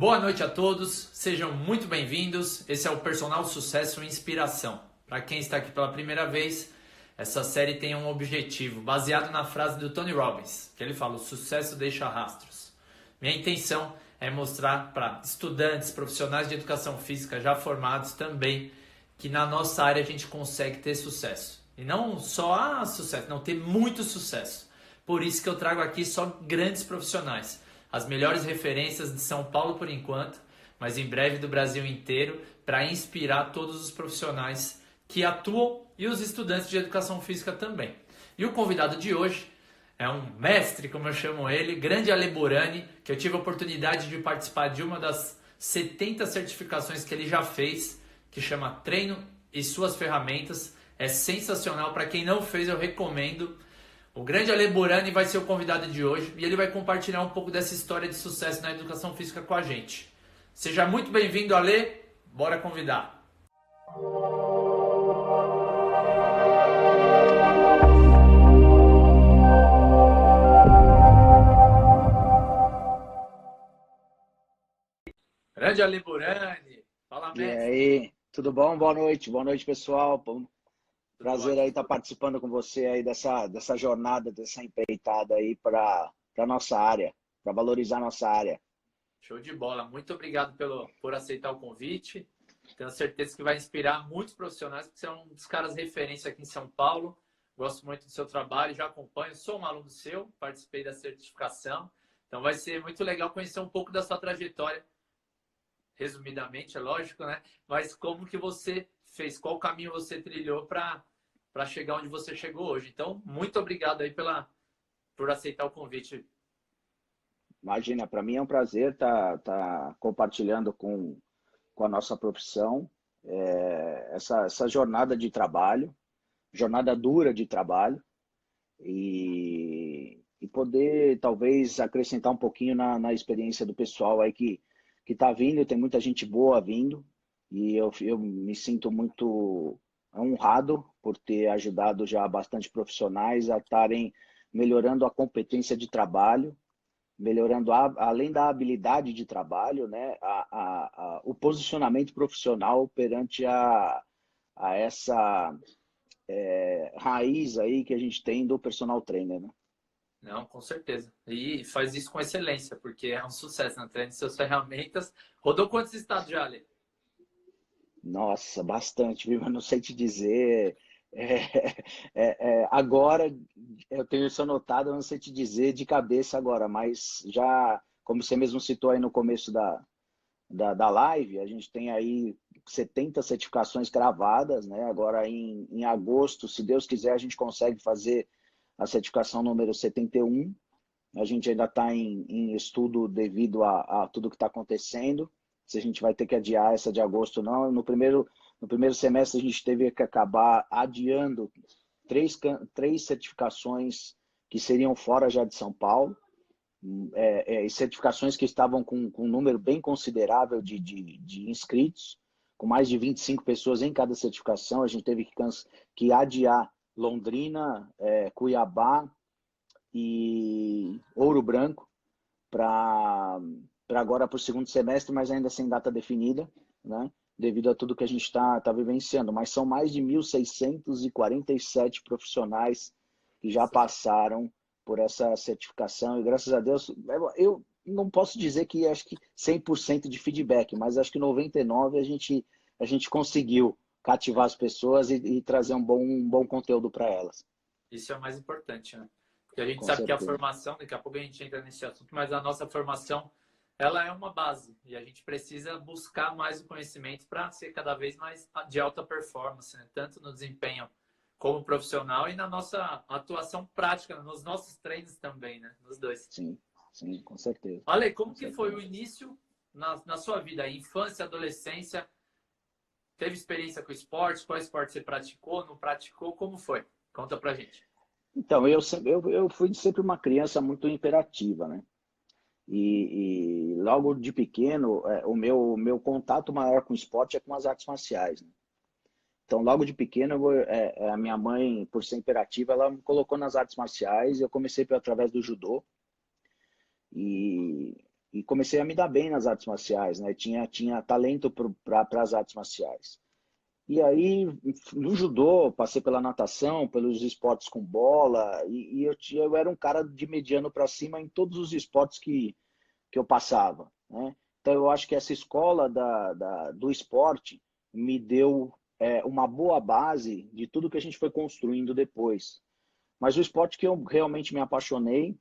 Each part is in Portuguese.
Boa noite a todos, sejam muito bem-vindos. Esse é o Personal Sucesso e Inspiração. Para quem está aqui pela primeira vez, essa série tem um objetivo baseado na frase do Tony Robbins, que ele fala: o sucesso deixa rastros. Minha intenção é mostrar para estudantes, profissionais de educação física já formados também que na nossa área a gente consegue ter sucesso. E não só ah, sucesso, não ter muito sucesso. Por isso que eu trago aqui só grandes profissionais as melhores referências de São Paulo por enquanto, mas em breve do Brasil inteiro, para inspirar todos os profissionais que atuam e os estudantes de educação física também. E o convidado de hoje é um mestre, como eu chamo ele, grande Ale Burani, que eu tive a oportunidade de participar de uma das 70 certificações que ele já fez, que chama Treino e Suas Ferramentas. É sensacional, para quem não fez, eu recomendo. O grande Ale Burani vai ser o convidado de hoje e ele vai compartilhar um pouco dessa história de sucesso na educação física com a gente. Seja muito bem-vindo, Ale. Bora convidar. Grande Ale Burani. Fala, mestre. E aí, tudo bom? Boa noite. Boa noite, pessoal. Prazer aí estar tá participando com você aí dessa, dessa jornada, dessa empreitada aí para a nossa área, para valorizar a nossa área. Show de bola. Muito obrigado pelo, por aceitar o convite. Tenho certeza que vai inspirar muitos profissionais, porque você é um dos caras referência aqui em São Paulo. Gosto muito do seu trabalho, já acompanho, sou um aluno seu, participei da certificação. Então vai ser muito legal conhecer um pouco da sua trajetória. Resumidamente, é lógico, né? Mas como que você fez, qual caminho você trilhou para para chegar onde você chegou hoje. Então, muito obrigado aí pela, por aceitar o convite. Imagina, para mim é um prazer estar tá, tá compartilhando com, com a nossa profissão é, essa, essa jornada de trabalho, jornada dura de trabalho, e, e poder talvez acrescentar um pouquinho na, na experiência do pessoal aí que está vindo, tem muita gente boa vindo, e eu, eu me sinto muito honrado por ter ajudado já bastante profissionais a estarem melhorando a competência de trabalho, melhorando a, além da habilidade de trabalho, né, a, a, a, o posicionamento profissional perante a, a essa é, raiz aí que a gente tem do personal trainer, né? Não, com certeza. E faz isso com excelência, porque é um sucesso né? treino suas ferramentas. Rodou quantos estados já, Ale? Nossa, bastante, viu? Eu não sei te dizer. É, é, é, agora, eu tenho isso anotado, eu não sei te dizer de cabeça agora, mas já, como você mesmo citou aí no começo da, da, da live, a gente tem aí 70 certificações gravadas, né? Agora em, em agosto, se Deus quiser, a gente consegue fazer a certificação número 71. A gente ainda está em, em, estudo devido a, a tudo que está acontecendo se a gente vai ter que adiar essa de agosto não. No primeiro, no primeiro semestre a gente teve que acabar adiando três, três certificações que seriam fora já de São Paulo, é, é, certificações que estavam com, com um número bem considerável de, de, de, inscritos, com mais de 25 pessoas em cada certificação. A gente teve que, que adiar Londrina, é, Cuiabá e Ouro Branco para para agora para o segundo semestre, mas ainda sem data definida, né? devido a tudo que a gente está tá vivenciando. Mas são mais de 1.647 profissionais que já passaram por essa certificação e graças a Deus, eu não posso dizer que acho que 100% de feedback, mas acho que 99% a gente, a gente conseguiu cativar as pessoas e, e trazer um bom, um bom conteúdo para elas. Isso é o mais importante, né? Porque a gente Com sabe certeza. que a formação, daqui a pouco a gente entra nesse assunto, mas a nossa formação ela é uma base e a gente precisa buscar mais o conhecimento para ser cada vez mais de alta performance, né? tanto no desempenho como profissional e na nossa atuação prática, nos nossos treinos também, né? Nos dois. Sim, sim, com certeza. Olha, como com que certeza. foi o início na, na sua vida, infância, adolescência? Teve experiência com esporte? Qual esporte você praticou? Não praticou? Como foi? Conta pra gente. Então, eu, eu, eu fui sempre uma criança muito imperativa, né? E, e logo de pequeno, é, o meu, meu contato maior com o esporte é com as artes marciais. Né? Então, logo de pequeno, é, é, a minha mãe, por ser imperativa, ela me colocou nas artes marciais. Eu comecei através do judô. E e comecei a me dar bem nas artes marciais, né? Tinha, tinha talento para as artes marciais. E aí, no judô, passei pela natação, pelos esportes com bola, e, e eu, tinha, eu era um cara de mediano para cima em todos os esportes que, que eu passava. Né? Então, eu acho que essa escola da, da do esporte me deu é, uma boa base de tudo que a gente foi construindo depois. Mas o esporte que eu realmente me apaixonei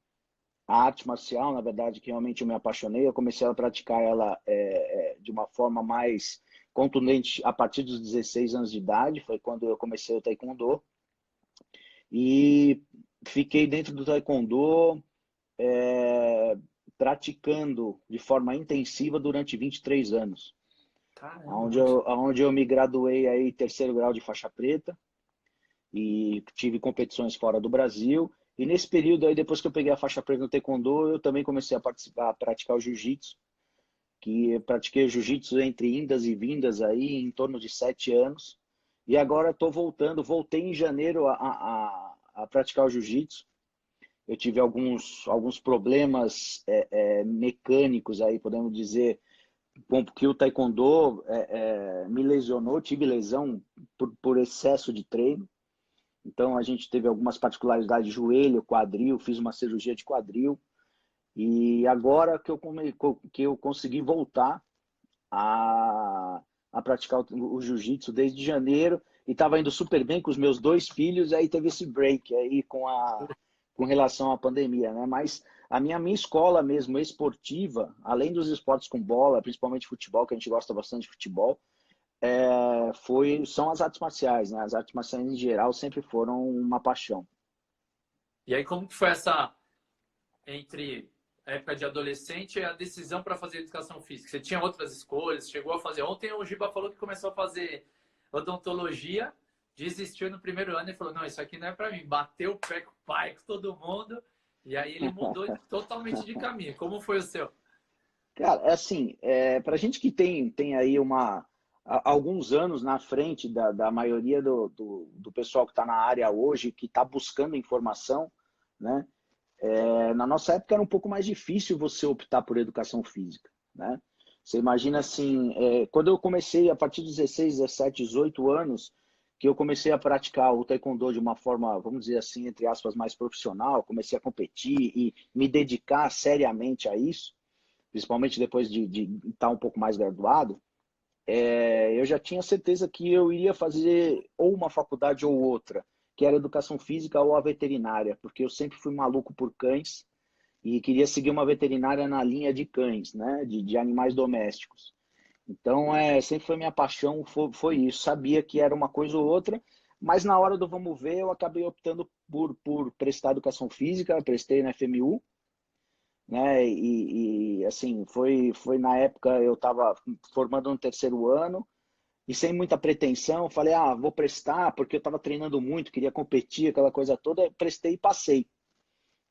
a arte marcial, na verdade, que realmente eu me apaixonei. Eu comecei a praticar ela é, é, de uma forma mais contundente a partir dos 16 anos de idade, foi quando eu comecei o taekwondo. E fiquei dentro do taekwondo é, praticando de forma intensiva durante 23 anos. Caramba. Onde eu, onde eu me graduei aí terceiro grau de faixa preta e tive competições fora do Brasil e nesse período aí, depois que eu peguei a faixa preta no Taekwondo, eu também comecei a participar, a praticar o Jiu-Jitsu, que pratiquei Jiu-Jitsu entre indas e vindas aí, em torno de sete anos. E agora estou voltando, voltei em janeiro a, a, a praticar o Jiu-Jitsu. Eu tive alguns, alguns problemas é, é, mecânicos aí, podemos dizer, porque o Taekwondo é, é, me lesionou, tive lesão por, por excesso de treino. Então a gente teve algumas particularidades de joelho, quadril, fiz uma cirurgia de quadril. E agora que eu, que eu consegui voltar a, a praticar o, o jiu-jitsu desde janeiro e estava indo super bem com os meus dois filhos, aí teve esse break aí com a com relação à pandemia, né? Mas a minha minha escola mesmo esportiva, além dos esportes com bola, principalmente futebol, que a gente gosta bastante de futebol, é, foi, são as artes marciais, né? As artes marciais em geral sempre foram uma paixão. E aí como que foi essa entre época de adolescente e a decisão para fazer educação física? Você tinha outras escolhas? Chegou a fazer? Ontem o Giba falou que começou a fazer odontologia, desistiu no primeiro ano e falou: "Não, isso aqui não é para mim". Bateu o pé com o pai, com todo mundo. E aí ele mudou totalmente de caminho. Como foi o seu? Cara, é assim, é, para gente que tem, tem aí uma, alguns anos na frente da, da maioria do, do, do pessoal que está na área hoje, que está buscando informação, né? É, na nossa época era um pouco mais difícil você optar por educação física, né? Você imagina assim, é, quando eu comecei a partir de 16, 17, 18 anos, que eu comecei a praticar o taekwondo de uma forma, vamos dizer assim, entre aspas, mais profissional, comecei a competir e me dedicar seriamente a isso, principalmente depois de, de estar tá um pouco mais graduado, é, eu já tinha certeza que eu iria fazer ou uma faculdade ou outra, que era educação física ou a veterinária, porque eu sempre fui maluco por cães e queria seguir uma veterinária na linha de cães, né, de, de animais domésticos. Então, é, sempre foi minha paixão, foi, foi, isso. Sabia que era uma coisa ou outra, mas na hora do vamos ver, eu acabei optando por, por prestar educação física, prestei na FMU, né? E, e, assim, foi, foi na época eu estava formando no terceiro ano e sem muita pretensão, falei, ah, vou prestar porque eu estava treinando muito, queria competir, aquela coisa toda, prestei e passei.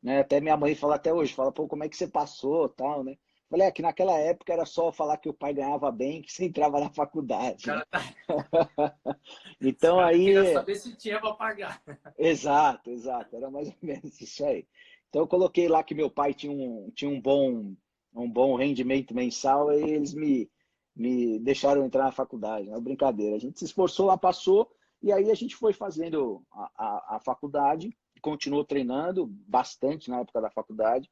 Né? Até minha mãe fala até hoje, fala, pô, como é que você passou, tal, né? Falei, é que naquela época era só falar que o pai ganhava bem, que você entrava na faculdade. Tá... então aí. Queria saber se tinha para pagar. exato, exato. Era mais ou menos isso aí. Então eu coloquei lá que meu pai tinha um, tinha um, bom, um bom rendimento mensal e eles me, me deixaram entrar na faculdade. Não é brincadeira. A gente se esforçou lá, passou, e aí a gente foi fazendo a, a, a faculdade, continuou treinando bastante na época da faculdade.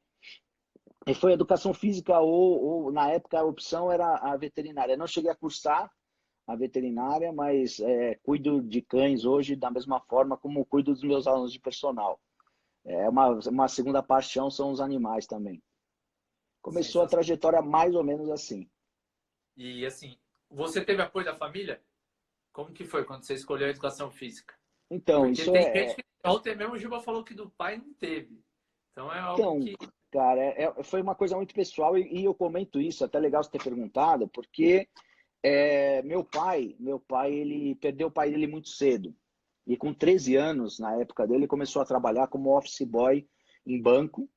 E foi educação física ou, ou, na época a opção era a veterinária. não cheguei a cursar a veterinária, mas é, cuido de cães hoje da mesma forma como cuido dos meus alunos de personal é uma, uma segunda paixão são os animais também. Começou a trajetória mais ou menos assim. E assim, você teve apoio da família? Como que foi quando você escolheu a educação física? Então, Porque isso tem é... gente que ontem mesmo o Juba falou que do pai não teve. Então é algo então, que... Cara, é, é, foi uma coisa muito pessoal e, e, eu comento isso, até legal você ter perguntado, porque é, meu pai, meu pai, ele perdeu o pai dele muito cedo. E com 13 anos, na época dele, começou a trabalhar como office boy em banco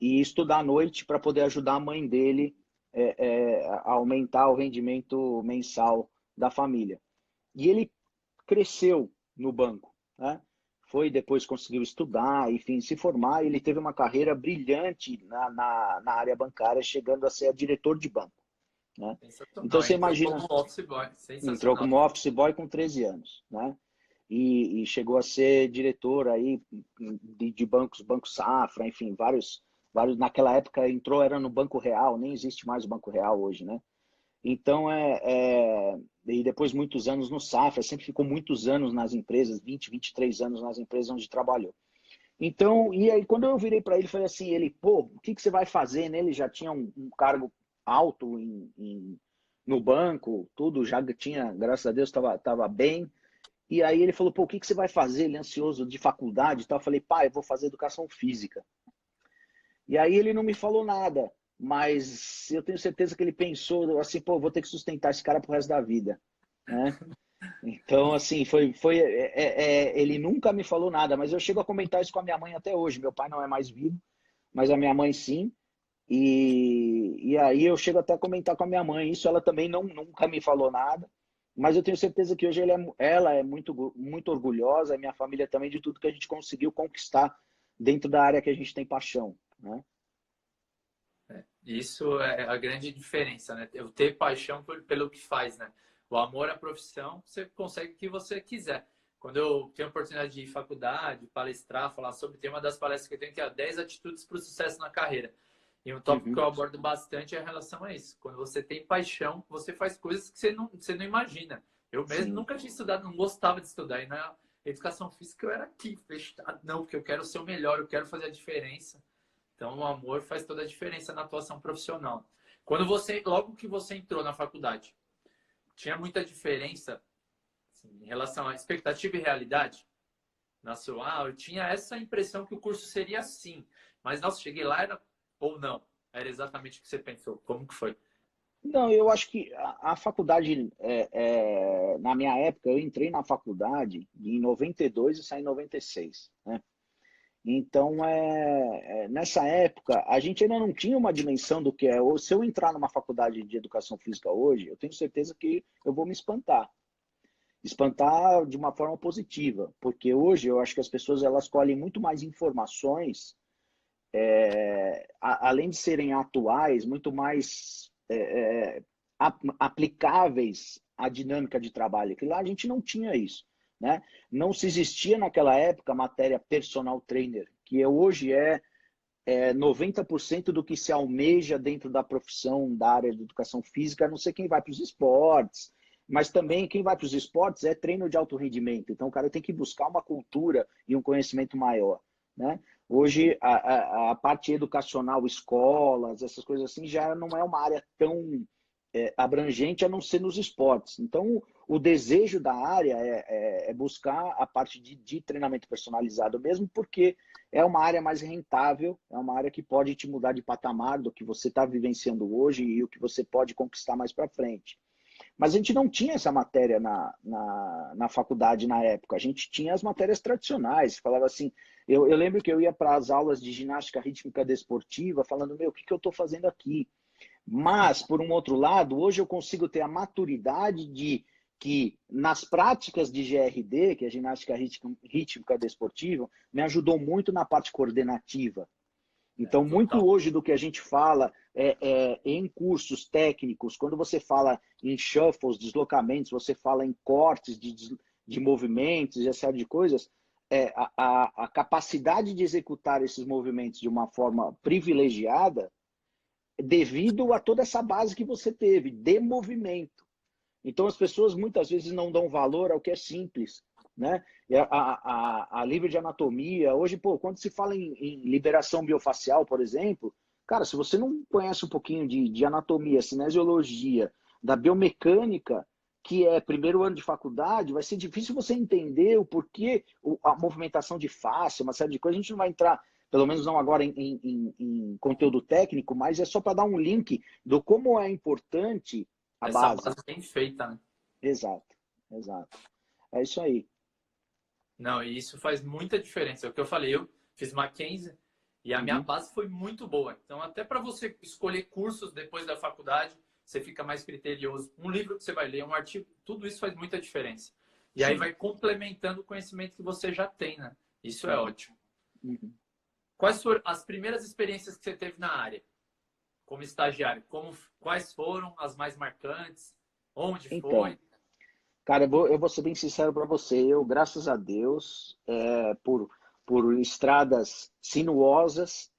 e estudar à noite para poder ajudar a mãe dele é, é, aumentar o rendimento mensal da família. E ele cresceu no banco, né? foi depois conseguiu estudar, enfim, se formar. Ele teve uma carreira brilhante na, na, na área bancária, chegando a ser diretor de banco. Né? Então você imagina. Entrou como office boy. Entrou como office boy com 13 anos. Né? E, e chegou a ser diretor aí de, de, bancos, Banco Safra, enfim, vários, vários. Naquela época entrou, era no Banco Real, nem existe mais o Banco Real hoje, né? Então, é, é, e depois muitos anos no Safra, sempre ficou muitos anos nas empresas, 20, 23 anos nas empresas onde trabalhou. Então, e aí quando eu virei para ele, falei assim, ele, pô, o que, que você vai fazer? Né? Ele já tinha um, um cargo alto em, em, no banco, tudo, já tinha, graças a Deus, estava tava bem. E aí ele falou, pô, o que, que você vai fazer? Ele ansioso de faculdade e tal. Eu falei, pai, eu vou fazer educação física. E aí ele não me falou nada mas eu tenho certeza que ele pensou assim, pô, vou ter que sustentar esse cara pro resto da vida, né? Então, assim, foi, foi é, é, é, ele nunca me falou nada, mas eu chego a comentar isso com a minha mãe até hoje. Meu pai não é mais vivo, mas a minha mãe sim. E, e aí eu chego até a comentar com a minha mãe isso. Ela também não, nunca me falou nada, mas eu tenho certeza que hoje é, ela é muito, muito orgulhosa, a minha família também, de tudo que a gente conseguiu conquistar dentro da área que a gente tem paixão, né? Isso é a grande diferença, né? Eu ter paixão pelo que faz, né? O amor à profissão, você consegue o que você quiser. Quando eu tenho a oportunidade de ir faculdade, palestrar, falar sobre, tem uma das palestras que eu tenho que é 10 atitudes para o sucesso na carreira. E um tópico uhum. que eu abordo bastante é a relação a isso. Quando você tem paixão, você faz coisas que você não, você não imagina. Eu mesmo Sim. nunca tinha estudado, não gostava de estudar. E na educação física eu era aqui, fechado. Não, porque eu quero ser o melhor, eu quero fazer a diferença. Então, o amor faz toda a diferença na atuação profissional. Quando você, logo que você entrou na faculdade, tinha muita diferença assim, em relação à expectativa e realidade? Na sua, ah, eu tinha essa impressão que o curso seria assim, mas nossa, cheguei lá era ou não? Era exatamente o que você pensou? Como que foi? Não, eu acho que a, a faculdade, é, é, na minha época, eu entrei na faculdade em 92 e saí em 96, né? Então, é, é, nessa época, a gente ainda não tinha uma dimensão do que é. Ou se eu entrar numa faculdade de educação física hoje, eu tenho certeza que eu vou me espantar. Espantar de uma forma positiva, porque hoje eu acho que as pessoas elas colhem muito mais informações, é, a, além de serem atuais, muito mais é, é aplicáveis à dinâmica de trabalho. Que lá a gente não tinha isso. Né? Não se existia naquela época a matéria personal trainer, que hoje é, é 90% do que se almeja dentro da profissão da área de educação física, a não ser quem vai para os esportes, mas também quem vai para os esportes é treino de alto rendimento. Então o cara tem que buscar uma cultura e um conhecimento maior. Né? Hoje a, a, a parte educacional, escolas, essas coisas assim, já não é uma área tão é, abrangente a não ser nos esportes. Então, o desejo da área é, é, é buscar a parte de, de, treinamento personalizado mesmo, porque é uma área mais rentável, é uma área que pode te mudar de patamar do que você está vivenciando hoje e o que você pode conquistar mais para frente. Mas a gente não tinha essa matéria na, na, na, faculdade na época. A gente tinha as matérias tradicionais. Falava assim, eu, eu lembro que eu ia para as aulas de ginástica rítmica desportiva, falando, meu, o que, que eu estou fazendo aqui? Mas, por um outro lado, hoje eu consigo ter a maturidade de que nas práticas de GRD, que é a ginástica rítmica desportiva, me ajudou muito na parte coordenativa. Então, é, muito hoje do que a gente fala é, é, em cursos técnicos, quando você fala em shuffles, deslocamentos, você fala em cortes de, de movimentos e essa série de coisas, é, a, a, a capacidade de executar esses movimentos de uma forma privilegiada devido a toda essa base que você teve de movimento. Então, as pessoas muitas vezes não dão valor ao que é simples. Né? A, a, a livre de anatomia, hoje, pô, quando se fala em, em, liberação biofacial, por exemplo, cara, se você não conhece um pouquinho de, de anatomia, cinesiologia, da biomecânica, que é primeiro ano de faculdade, vai ser difícil você entender o porquê a movimentação de face, uma série de coisas. A gente não vai entrar, pelo menos não agora, em, em, em conteúdo técnico, mas é só para dar um link do como é importante a Essa base. base bem feita, né? Exato, exato. É isso aí. Não, e isso faz muita diferença. É o que eu falei, eu fiz Mackenzie e a uhum. minha base foi muito boa. Então, até para você escolher cursos depois da faculdade, você fica mais criterioso. Um livro que você vai ler, um artigo, tudo isso faz muita diferença. E Sim. aí vai complementando o conhecimento que você já tem, né? Isso é ótimo. Uhum. Quais foram as primeiras experiências que você teve na área como estagiário? Como, quais foram as mais marcantes? Onde então, foi? Cara, eu vou, eu vou ser bem sincero para você. Eu, graças a Deus, é, por, por estradas sinuosas,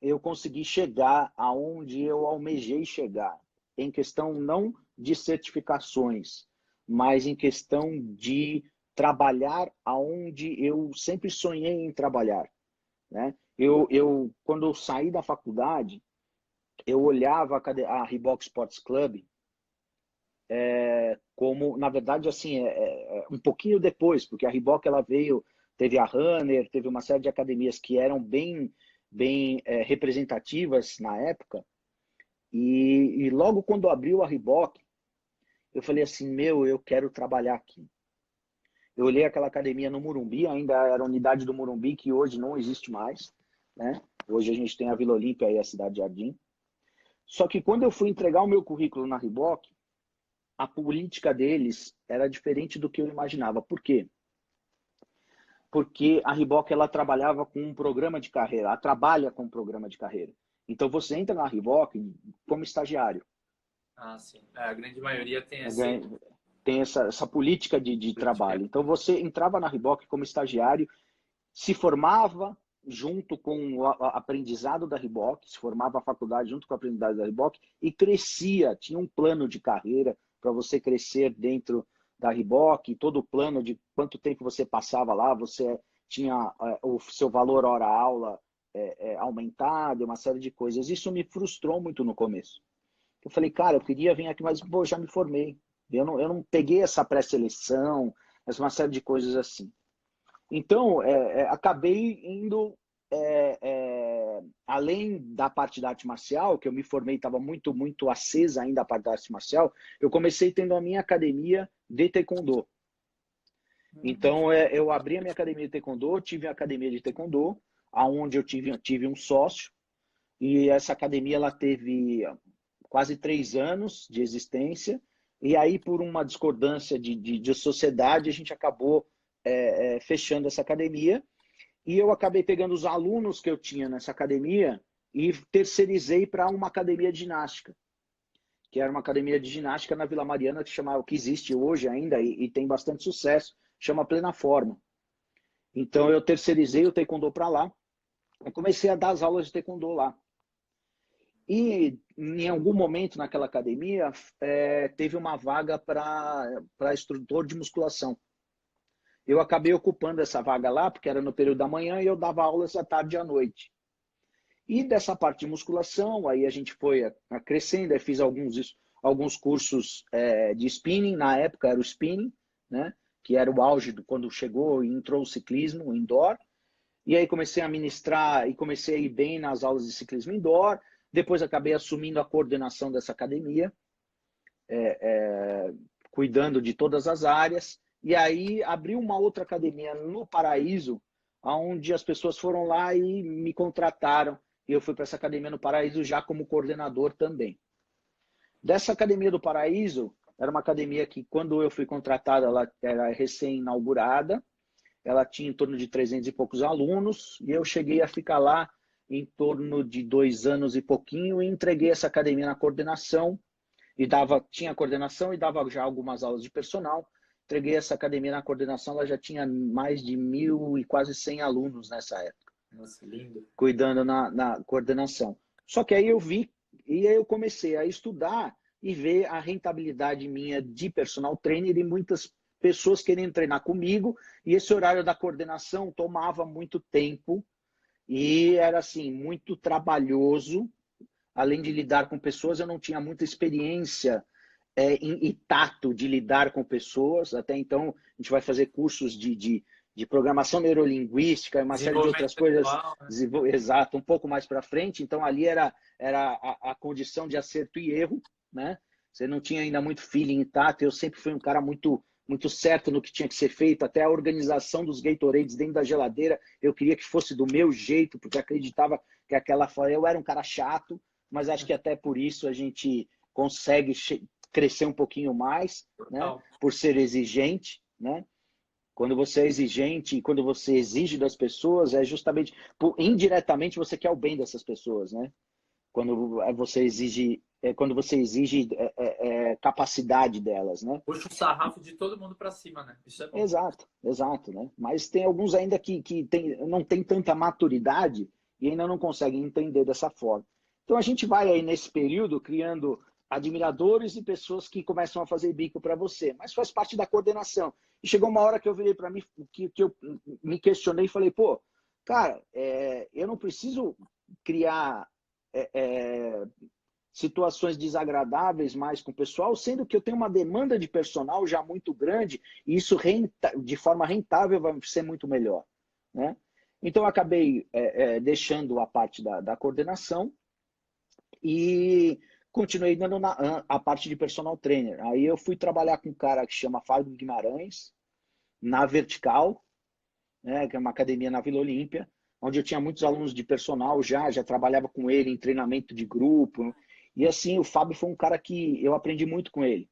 eu consegui chegar aonde eu almejei chegar. Em questão não de certificações, mas em questão de trabalhar aonde eu sempre sonhei em trabalhar. Né? Eu, eu, quando eu saí da faculdade, eu olhava a, a Reebok Sports Club é, como, na verdade, assim, é, é, é, um pouquinho depois, porque a Reebok ela veio, teve a Runner, teve uma série de academias que eram bem, bem é, representativas na época. E, e logo quando abriu a Reebok, eu falei assim, meu, eu quero trabalhar aqui. Eu olhei aquela academia no Murumbi, ainda era unidade do Murumbi, que hoje não existe mais. Né? Hoje a gente tem a Vila Olímpia e a Cidade Jardim. Só que quando eu fui entregar o meu currículo na Reebok, a política deles era diferente do que eu imaginava. Por quê? Porque a Reebok ela trabalhava com um programa de carreira, ela trabalha com um programa de carreira. Então você entra na Reebok como estagiário. Ah, sim. É, a grande maioria tem essa, tem essa, essa política de, de trabalho. Então você entrava na Reebok como estagiário, se formava junto com o aprendizado da Reebok, se formava a faculdade junto com o aprendizado da Reebok e crescia, tinha um plano de carreira para você crescer dentro da Reebok, todo o plano de quanto tempo você passava lá, você tinha é, o seu valor hora-aula é, é, aumentado, uma série de coisas. Isso me frustrou muito no começo. Eu falei, cara, eu queria vir aqui, mas pô, já me formei. Eu não, eu não peguei essa pré-seleção, uma série de coisas assim. Então, é, é, acabei indo é, é, além da parte da arte marcial, que eu me formei, estava muito, muito acesa ainda a parte da arte marcial, eu comecei tendo a minha academia de taekwondo. Uhum. Então, é, eu abri a minha academia de taekwondo, tive a academia de taekwondo, aonde eu tive, tive um sócio, e essa academia ela teve quase três anos de existência, e aí, por uma discordância de, de, de sociedade, a gente acabou é, é, fechando essa academia, e eu acabei pegando os alunos que eu tinha nessa academia e terceirizei para uma academia de ginástica, que era uma academia de ginástica na Vila Mariana que chamava, que existe hoje ainda e, e tem bastante sucesso, chama Plena Forma. Então eu terceirizei o taekwondo para lá. Eu comecei a dar as aulas de taekwondo lá. E em algum momento naquela academia é, teve uma vaga para instrutor de musculação eu acabei ocupando essa vaga lá, porque era no período da manhã e eu dava aulas à tarde e à noite. E dessa parte de musculação, aí a gente foi crescendo, fiz alguns, alguns cursos é, de spinning, na época era o spinning, né? que era o auge do, quando chegou e entrou o ciclismo o indoor. E aí comecei a ministrar e comecei a ir bem nas aulas de ciclismo indoor. Depois acabei assumindo a coordenação dessa academia, é, é, cuidando de todas as áreas. E aí abriu uma outra academia no Paraíso, onde as pessoas foram lá e me contrataram. E eu fui para essa academia no Paraíso já como coordenador também. Dessa academia do Paraíso, era uma academia que, quando eu fui contratado, ela era recém-inaugurada. Ela tinha em torno de 300 e poucos alunos. E eu cheguei a ficar lá em torno de dois anos e pouquinho e entreguei essa academia na coordenação. E dava, tinha coordenação e dava já algumas aulas de personal entreguei essa academia na coordenação, ela já tinha mais de mil e quase cem alunos nessa época. Nossa, lindo. Cuidando na, na coordenação. Só que aí eu vi, e aí eu comecei a estudar e ver a rentabilidade minha de personal trainer e muitas pessoas querendo treinar comigo, e esse horário da coordenação tomava muito tempo e era assim, muito trabalhoso. Além de lidar com pessoas, eu não tinha muita experiência é, e, e, tato de lidar com pessoas. Até então, a gente vai fazer cursos de, de, de programação neurolinguística, uma série de outras coisas. Né? Exato, um pouco mais para frente. Então, ali era, era a, a, condição de acerto e erro, né? Você não tinha ainda muito feeling e tato. Eu sempre fui um cara muito muito certo no que tinha que ser feito, até a organização dos Gatorades dentro da geladeira, eu queria que fosse do meu jeito, porque acreditava que aquela eu era um cara chato, mas acho que até por isso a gente consegue crescer um pouquinho mais, né? por ser exigente, né? Quando você é exigente, quando você exige das pessoas, é justamente, por, indiretamente você quer o bem dessas pessoas, né? Quando você exige, é, quando você exige é, é, é capacidade delas, né? Puxa o sarrafo de todo mundo para cima, né? Isso é bom. Exato, exato, né? Mas tem alguns ainda que, que tem, não tem tanta maturidade e ainda não conseguem entender dessa forma. Então a gente vai aí nesse período criando admiradores e pessoas que começam a fazer bico para você, mas faz parte da coordenação. E chegou uma hora que eu virei para mim, que, que eu me questionei e falei, pô, cara, é, eu não preciso criar é, é, situações desagradáveis mais com o pessoal, sendo que eu tenho uma demanda de personal já muito grande e isso renta, de forma rentável vai ser muito melhor, né? Então, acabei é, é, deixando a parte da, da coordenação e continuei dando na, a parte de personal trainer. Aí eu fui trabalhar com um cara que chama Fábio Guimarães, na Vertical, né, que é uma academia na Vila Olímpia, onde eu tinha muitos alunos de personal já, já trabalhava com ele em treinamento de grupo. E assim, o Fábio foi um cara que eu aprendi muito com ele.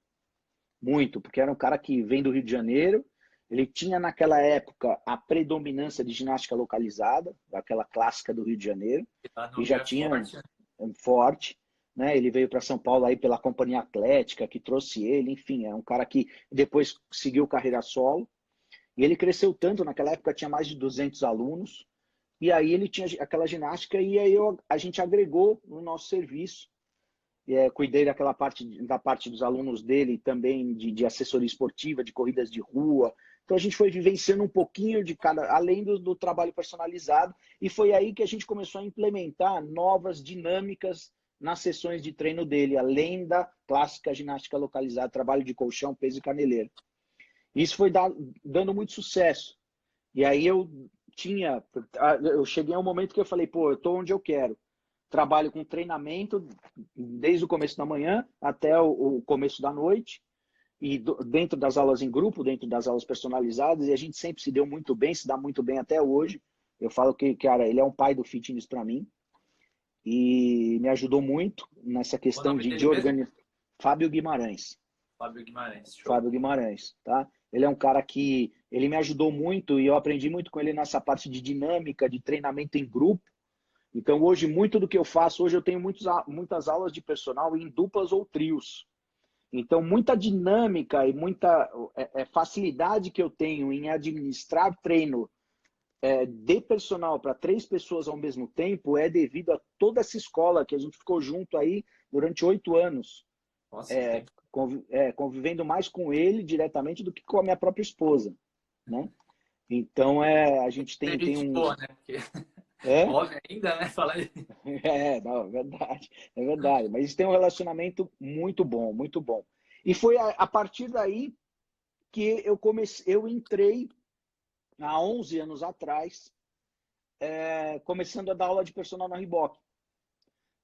Muito, porque era um cara que vem do Rio de Janeiro, ele tinha naquela época a predominância de ginástica localizada, aquela clássica do Rio de Janeiro, e já tinha forte, né? Ele veio para São Paulo aí pela companhia atlética que trouxe ele, enfim, é um cara que depois seguiu carreira solo. E ele cresceu tanto, naquela época tinha mais de 200 alunos, e aí ele tinha aquela ginástica e aí eu, a gente agregou no nosso serviço. É, cuidei daquela parte da parte dos alunos dele também de, de assessoria esportiva, de corridas de rua, então a gente foi vivenciando um pouquinho de cada, além do, do trabalho personalizado, e foi aí que a gente começou a implementar novas dinâmicas nas sessões de treino dele, além da clássica ginástica localizada, trabalho de colchão, peso e caneleiro. Isso foi dando muito sucesso. E aí eu tinha, eu cheguei a um momento que eu falei, pô, eu estou onde eu quero. Trabalho com treinamento desde o começo da manhã até o começo da noite e dentro das aulas em grupo, dentro das aulas personalizadas, e a gente sempre se deu muito bem, se dá muito bem até hoje. Eu falo que, cara, ele é um pai do fitness para mim e me ajudou muito nessa questão de, de organizar. Fábio Guimarães. Fábio Guimarães. Show. Fábio Guimarães, tá? Ele é um cara que ele me ajudou muito e eu aprendi muito com ele nessa parte de dinâmica, de treinamento em grupo. Então hoje muito do que eu faço hoje eu tenho muitos, muitas aulas de personal em duplas ou trios. Então, muita dinâmica e muita é, é, facilidade que eu tenho em administrar treino é, de personal para três pessoas ao mesmo tempo é devido a toda essa escola que a gente ficou junto aí durante oito anos. Nossa, é, conv, é, convivendo mais com ele diretamente do que com a minha própria esposa. Né? Então, é, a gente tem, tem um... Boa, né? Porque... É? Homem ainda, né? Fala aí. É, não, é verdade, é verdade. Mas eles têm um relacionamento muito bom, muito bom. E foi a, a partir daí que eu comecei, eu entrei há 11 anos atrás, é, começando a dar aula de personal na Riboc.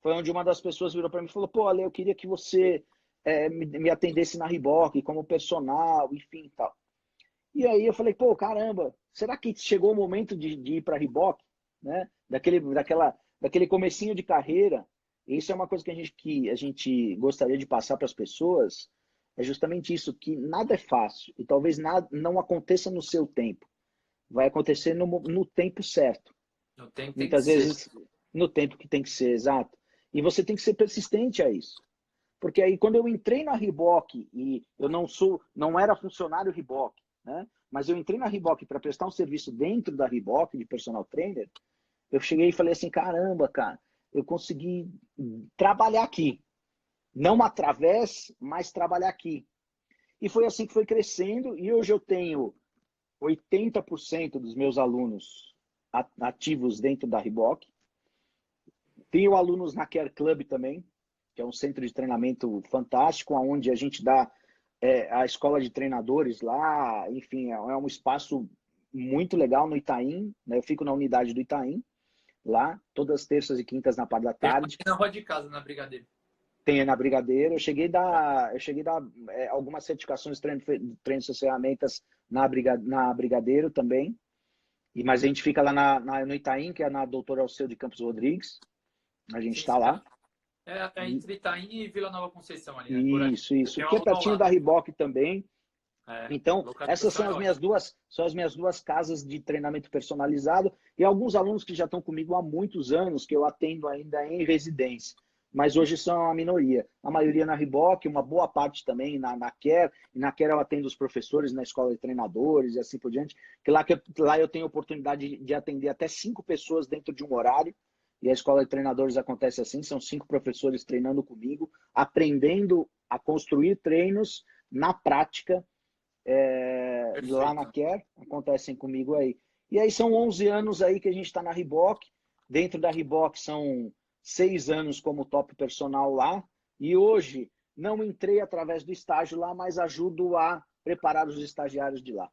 Foi onde uma das pessoas virou para mim e falou: pô, Ale, eu queria que você é, me, me, atendesse na Riboc como personal, enfim tal. E aí eu falei: pô, caramba, será que chegou o momento de, de ir para a Riboc? né? Daquele, daquela, daquele comecinho de carreira. Isso é uma coisa que a gente, que a gente gostaria de passar para as pessoas. É justamente isso, que nada é fácil e talvez nada não aconteça no seu tempo. Vai acontecer no, no tempo certo. No tempo Muitas vezes ser. no tempo que tem que ser, exato. E você tem que ser persistente a isso. Porque aí quando eu entrei na Riboc e eu não sou, não era funcionário Riboc, né? Mas eu entrei na Riboc para prestar um serviço dentro da Riboc de personal trainer, eu cheguei e falei assim, caramba, cara, eu consegui trabalhar aqui. Não através, mas trabalhar aqui. E foi assim que foi crescendo e hoje eu tenho 80% dos meus alunos ativos dentro da Riboc. Tenho alunos na Care Club também, que é um centro de treinamento fantástico, onde a gente dá é, a escola de treinadores lá, enfim, é, é um espaço muito legal no Itaim, né? Eu fico na unidade do Itaim lá, todas as terças e quintas na parte da tarde. Na rua de casa, na Brigadeiro. Tem na Brigadeiro. Eu cheguei da, eu cheguei da é, algumas certificações de treino, treino de ferramentas na, Briga, na Brigadeiro também. E, mas a gente fica lá na, na, no Itaim, que é na Doutora Alceu de Campos Rodrigues. A gente está lá. É, é entre Itaim e Vila Nova Conceição ali. Né? Isso, isso. Aqui é pertinho da Riboc também. É, então, essas são as minhas duas, são as minhas duas casas de treinamento personalizado e alguns alunos que já estão comigo há muitos anos, que eu atendo ainda em residência. Mas hoje são a minoria. A maioria na Riboc, uma boa parte também na, na Care. E na Care eu atendo os professores na escola de treinadores e assim por diante. Que lá, que lá eu tenho oportunidade de, de atender até cinco pessoas dentro de um horário. E a escola de treinadores acontece assim: são cinco professores treinando comigo, aprendendo a construir treinos na prática é, lá na Care, acontecem comigo aí. E aí são 11 anos aí que a gente está na Riboc. Dentro da Riboc são seis anos como top personal lá. E hoje não entrei através do estágio lá, mas ajudo a preparar os estagiários de lá.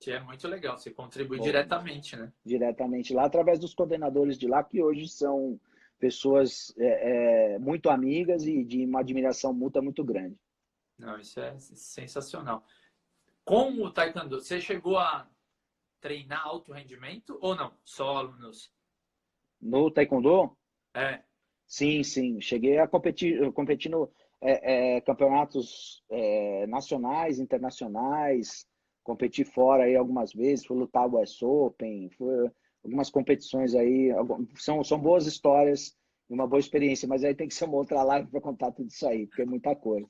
Que é muito legal, você contribui Bom, diretamente, né? Diretamente lá, através dos coordenadores de lá, que hoje são pessoas é, é, muito amigas e de uma admiração mútua muito grande. Não, isso é sensacional. Com o Taekwondo, você chegou a treinar alto rendimento ou não? Só alunos? No Taekwondo? É. Sim, sim. Cheguei a competir, no é, é, campeonatos é, nacionais, internacionais, competi fora aí algumas vezes, fui lutar o West Open, fui, algumas competições aí. São, são boas histórias e uma boa experiência, mas aí tem que ser uma outra live para contar tudo isso aí, porque é muita coisa.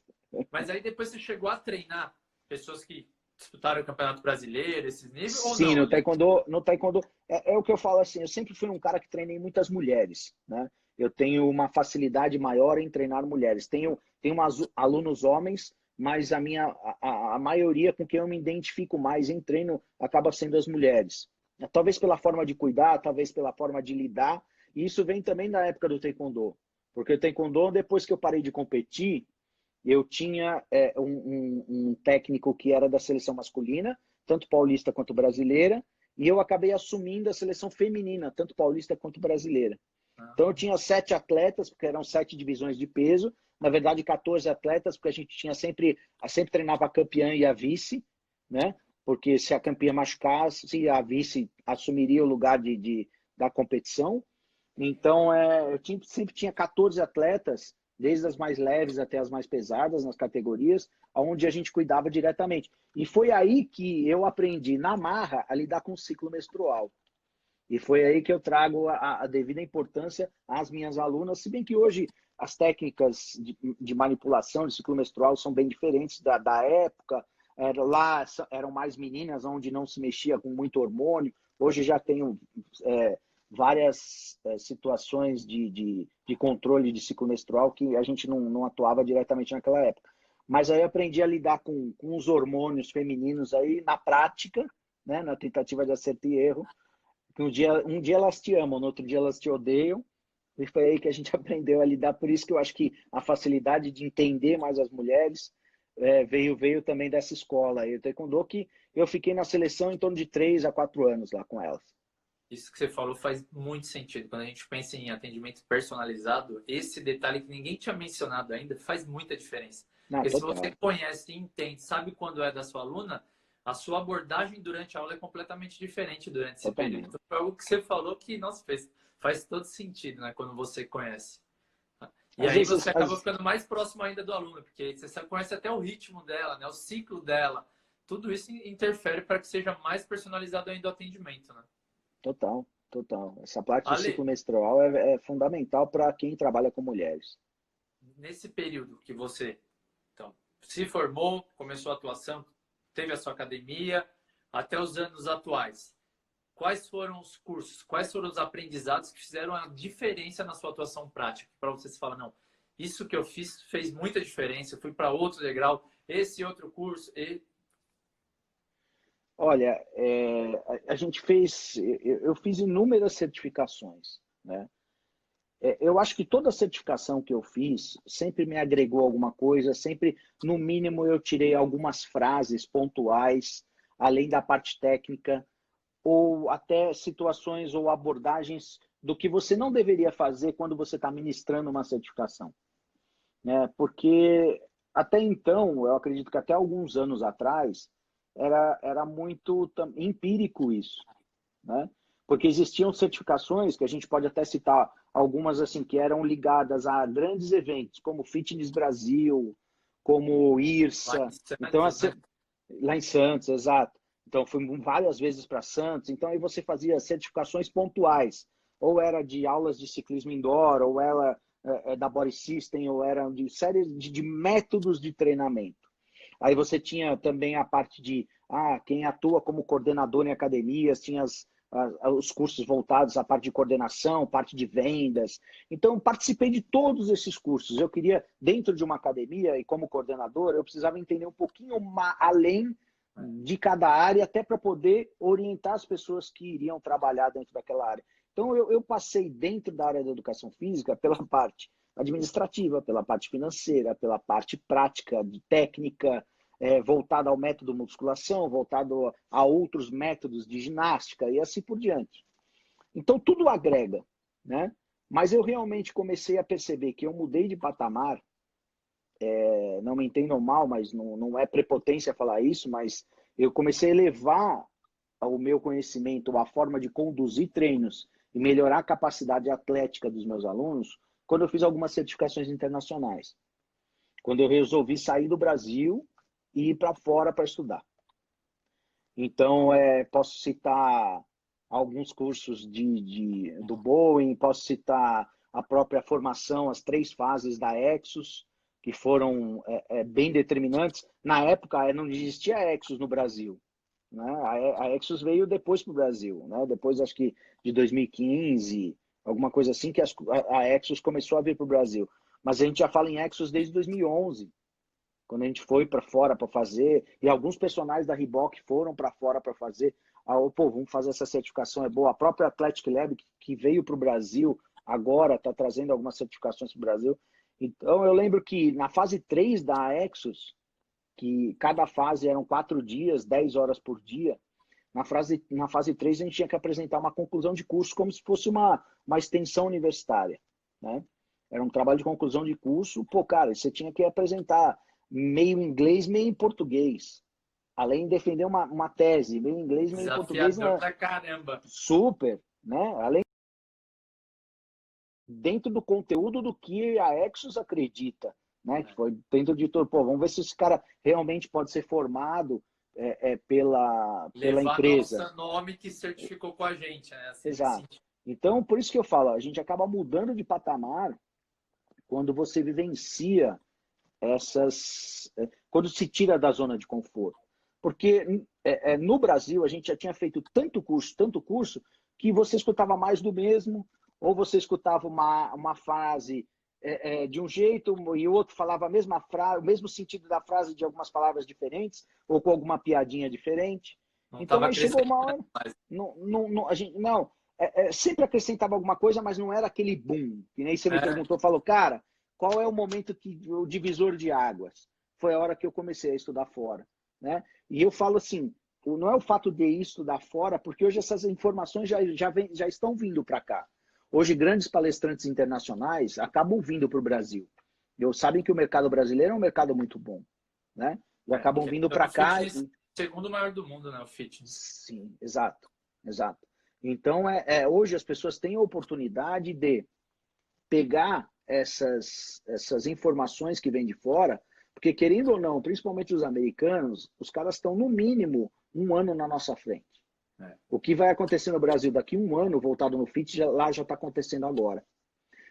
Mas aí depois você chegou a treinar pessoas que disputaram o Campeonato Brasileiro, esses níveis? Sim, no taekwondo, no taekwondo é, é, o que eu falo assim, eu sempre fui um cara que treinei muitas mulheres, né? Eu tenho uma facilidade maior em treinar mulheres. Tenho, tenho umas, alunos homens, mas a minha a, a maioria com quem eu me identifico mais em treino acaba sendo as mulheres. Talvez pela forma de cuidar, talvez pela forma de lidar. E isso vem também da época do taekwondo. Porque o taekwondo, depois que eu parei de competir, eu tinha é, um, um, um, técnico que era da seleção masculina, tanto paulista quanto brasileira, e eu acabei assumindo a seleção feminina, tanto paulista quanto brasileira. Ah. Então eu tinha sete atletas, porque eram sete divisões de peso, na verdade 14 atletas, porque a gente tinha sempre, sempre treinava a campeã e a vice, né? Porque se a campeã machucasse, a vice assumiria o lugar de, de da competição. Então, é, eu tinha, sempre tinha 14 atletas desde as mais leves até as mais pesadas nas categorias, onde a gente cuidava diretamente. E foi aí que eu aprendi na marra a lidar com o ciclo menstrual. E foi aí que eu trago a, a devida importância às minhas alunas, se bem que hoje as técnicas de, de manipulação de ciclo menstrual são bem diferentes da, da época. Era, lá eram mais meninas, onde não se mexia com muito hormônio. Hoje já tenho é, várias é, situações de, de, de, controle de ciclo menstrual que a gente não, não atuava diretamente naquela época. Mas aí aprendi a lidar com, com os hormônios femininos aí na prática, né, na tentativa de acerto e erro. Um dia, um dia elas te amam, no outro dia elas te odeiam. E foi aí que a gente aprendeu a lidar. Por isso que eu acho que a facilidade de entender mais as mulheres é, veio, veio também dessa escola. Eu taekwondo que eu fiquei na seleção em torno de três a quatro anos lá com elas. Isso que você falou faz muito sentido. Quando a gente pensa em atendimento personalizado, esse detalhe que ninguém tinha mencionado ainda faz muita diferença. Não, Porque se você conhece e entende, sabe quando é da sua aluna, a sua abordagem durante a aula é completamente diferente durante esse Totalmente. período. Então, foi algo que você falou que, nossa, fez, faz todo sentido, né? Quando você conhece. E às aí vezes, você acaba ficando mais próximo ainda do aluno, porque você conhece até o ritmo dela, né? O ciclo dela. Tudo isso interfere para que seja mais personalizado ainda o atendimento, né? Total, total. Essa parte Ale... do ciclo menstrual é, é fundamental para quem trabalha com mulheres. Nesse período que você então, se formou, começou a atuação, teve a sua academia, até os anos atuais, quais foram os cursos, quais foram os aprendizados que fizeram a diferença na sua atuação prática? Para você se falar, não, isso que eu fiz fez muita diferença, eu fui para outro degrau, esse outro curso, e Olha, é, a, gente fez, eu, eu, fiz inúmeras certificações, né? É, eu acho que toda certificação que eu fiz sempre me agregou alguma coisa, sempre, no mínimo, eu tirei algumas frases pontuais, além da parte técnica, ou até situações ou abordagens do que você não deveria fazer quando você está ministrando uma certificação. Né? Porque até então, eu acredito que até alguns anos atrás, era, era muito empírico isso, né? Porque existiam certificações que a gente pode até citar algumas assim que eram ligadas a grandes eventos como Fitness Brasil, como IRSA. Então, a, Lá em Santos, exato. Então, fui várias vezes para Santos. Então, aí você fazia certificações pontuais. Ou era de aulas de ciclismo indoor, ou era é, é, da Body System, ou era de série de, de métodos de treinamento. Aí você tinha também a parte de ah, quem atua como coordenador em academias, tinha as, os cursos voltados à parte de coordenação, parte de vendas. Então, participei de todos esses cursos. Eu queria, dentro de uma academia e como coordenador, eu precisava entender um pouquinho além de cada área, até para poder orientar as pessoas que iriam trabalhar dentro daquela área. Então, eu, eu passei dentro da área da educação física pela parte administrativa, pela parte financeira, pela parte prática, de técnica, é, voltado ao método musculação, voltado a outros métodos de ginástica e assim por diante. Então, tudo agrega, né? Mas eu realmente comecei a perceber que eu mudei de patamar, é, não me entendam mal, mas não, não é prepotência falar isso, mas eu comecei a elevar o meu conhecimento, a forma de conduzir treinos e melhorar a capacidade atlética dos meus alunos quando eu fiz algumas certificações internacionais. Quando eu resolvi sair do Brasil e ir para fora para estudar. Então, é, posso citar alguns cursos de, de, do Boeing, posso citar a própria formação, as três fases da Exos, que foram é, é, bem determinantes. Na época, não existia Exos no Brasil. Né? A, a Exos veio depois para o Brasil, né? depois acho que de 2015, alguma coisa assim, que a, a Exos começou a vir para o Brasil. Mas a gente já fala em Exos desde 2011 quando a gente foi para fora para fazer, e alguns personagens da Reebok foram para fora para fazer. Ah, pô, vamos fazer essa certificação, é boa. A própria Athletic Lab, que veio para o Brasil agora, está trazendo algumas certificações para o Brasil. Então, eu lembro que na fase 3 da Exos, que cada fase eram quatro dias, 10 horas por dia, na fase, na fase 3 a gente tinha que apresentar uma conclusão de curso como se fosse uma, uma extensão universitária, né? Era um trabalho de conclusão de curso. Pô, cara, você tinha que apresentar meio inglês, meio em português. Além de defender uma, uma tese, meio inglês, meio em português. Né? Pra caramba. Super, né? Além dentro do conteúdo do que a Exos acredita, né? Que foi dentro de todo, pô, vamos ver se esse cara realmente pode ser formado é, é pela, pela Levar empresa. Nosso nome que certificou com a gente, né? Assim, Exato. Então, por isso que eu falo, a gente acaba mudando de patamar quando você vivencia essas. É, quando se tira da zona de conforto. Porque é, é, no Brasil a gente já tinha feito tanto curso, tanto curso, que você escutava mais do mesmo, ou você escutava uma, uma frase é, é, de um jeito e o outro falava a mesma frase, o mesmo sentido da frase de algumas palavras diferentes, ou com alguma piadinha diferente. Não então aí chegou uma hora. Não, não, não, a gente, não é, sempre acrescentava alguma coisa, mas não era aquele boom. Que nem você me perguntou, falou, cara, qual é o momento que o divisor de águas? Foi a hora que eu comecei a estudar fora, né? E eu falo assim, não é o fato de estudar fora, porque hoje essas informações já, já, vem, já estão vindo para cá. Hoje, grandes palestrantes internacionais acabam vindo para o Brasil. Eu sabem que o mercado brasileiro é um mercado muito bom, né? E acabam é, vindo para cá. E... Segundo maior do mundo, né? O fitness. Sim, exato, exato. Então, é, é, hoje as pessoas têm a oportunidade de pegar essas, essas informações que vêm de fora, porque querendo ou não, principalmente os americanos, os caras estão no mínimo um ano na nossa frente. É. O que vai acontecer no Brasil daqui a um ano, voltado no fit, já, lá já está acontecendo agora.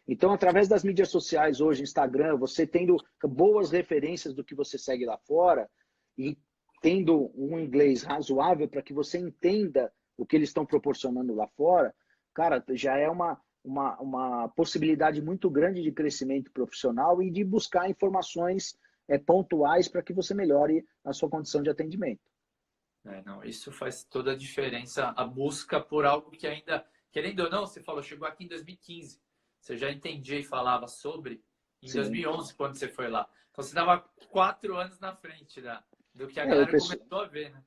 Então, através das mídias sociais hoje, Instagram, você tendo boas referências do que você segue lá fora e tendo um inglês razoável para que você entenda o que eles estão proporcionando lá fora, cara, já é uma, uma, uma possibilidade muito grande de crescimento profissional e de buscar informações é, pontuais para que você melhore a sua condição de atendimento. É, não, isso faz toda a diferença. A busca por algo que ainda, querendo ou não, você falou, chegou aqui em 2015. Você já entendia e falava sobre em Sim. 2011, quando você foi lá. Então você estava quatro anos na frente da, do que a é, galera pessoal, começou a ver, né?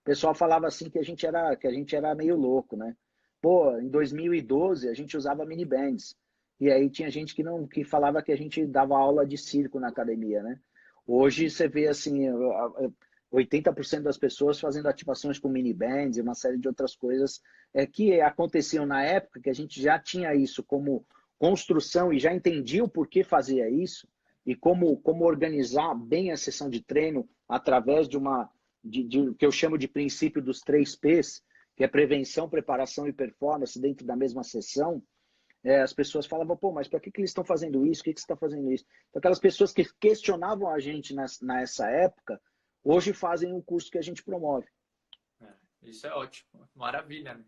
O pessoal falava assim que a gente era, que a gente era meio louco, né? Pô, em 2012 a gente usava mini bands. E aí tinha gente que não que falava que a gente dava aula de circo na academia, né? Hoje você vê assim, 80% das pessoas fazendo ativações com mini bands e uma série de outras coisas é, que aconteciam na época que a gente já tinha isso como construção e já entendia o porquê fazia isso e como, como organizar bem a sessão de treino através de uma, de, de, que eu chamo de princípio dos três P's, que é prevenção, preparação e performance dentro da mesma sessão, é, as pessoas falavam, pô, mas para que, que eles estão fazendo isso? Por que, que você está fazendo isso? Então, aquelas pessoas que questionavam a gente nessa, nessa época, hoje fazem o curso que a gente promove. É, isso é ótimo, maravilha. Né?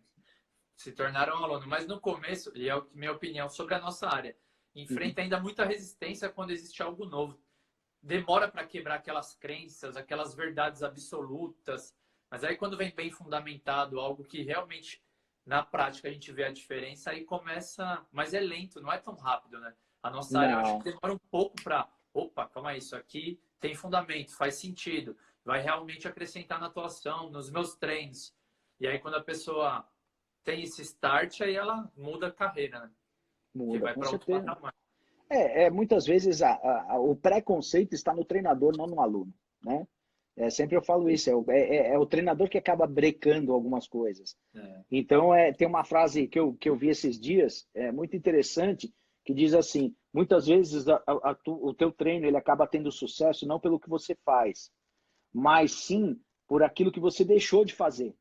Se tornaram aluno. Mas no começo, e é a minha opinião sobre a nossa área, enfrenta uhum. ainda muita resistência quando existe algo novo. Demora para quebrar aquelas crenças, aquelas verdades absolutas. Mas aí quando vem bem fundamentado, algo que realmente na prática a gente vê a diferença, aí começa, mas é lento, não é tão rápido, né? A nossa área acho que demora um pouco para, opa, calma aí, isso aqui tem fundamento, faz sentido, vai realmente acrescentar na atuação, nos meus treinos. E aí quando a pessoa tem esse start, aí ela muda a carreira, né? Muda, vai com certeza. É, é, muitas vezes a, a, o preconceito está no treinador, não no aluno, né? É, sempre eu falo isso, é o, é, é, é o treinador que acaba brecando algumas coisas. É. Então, é, tem uma frase que eu, que eu vi esses dias, é muito interessante, que diz assim, muitas vezes a, a, o teu treino ele acaba tendo sucesso não pelo que você faz, mas sim por aquilo que você deixou de fazer.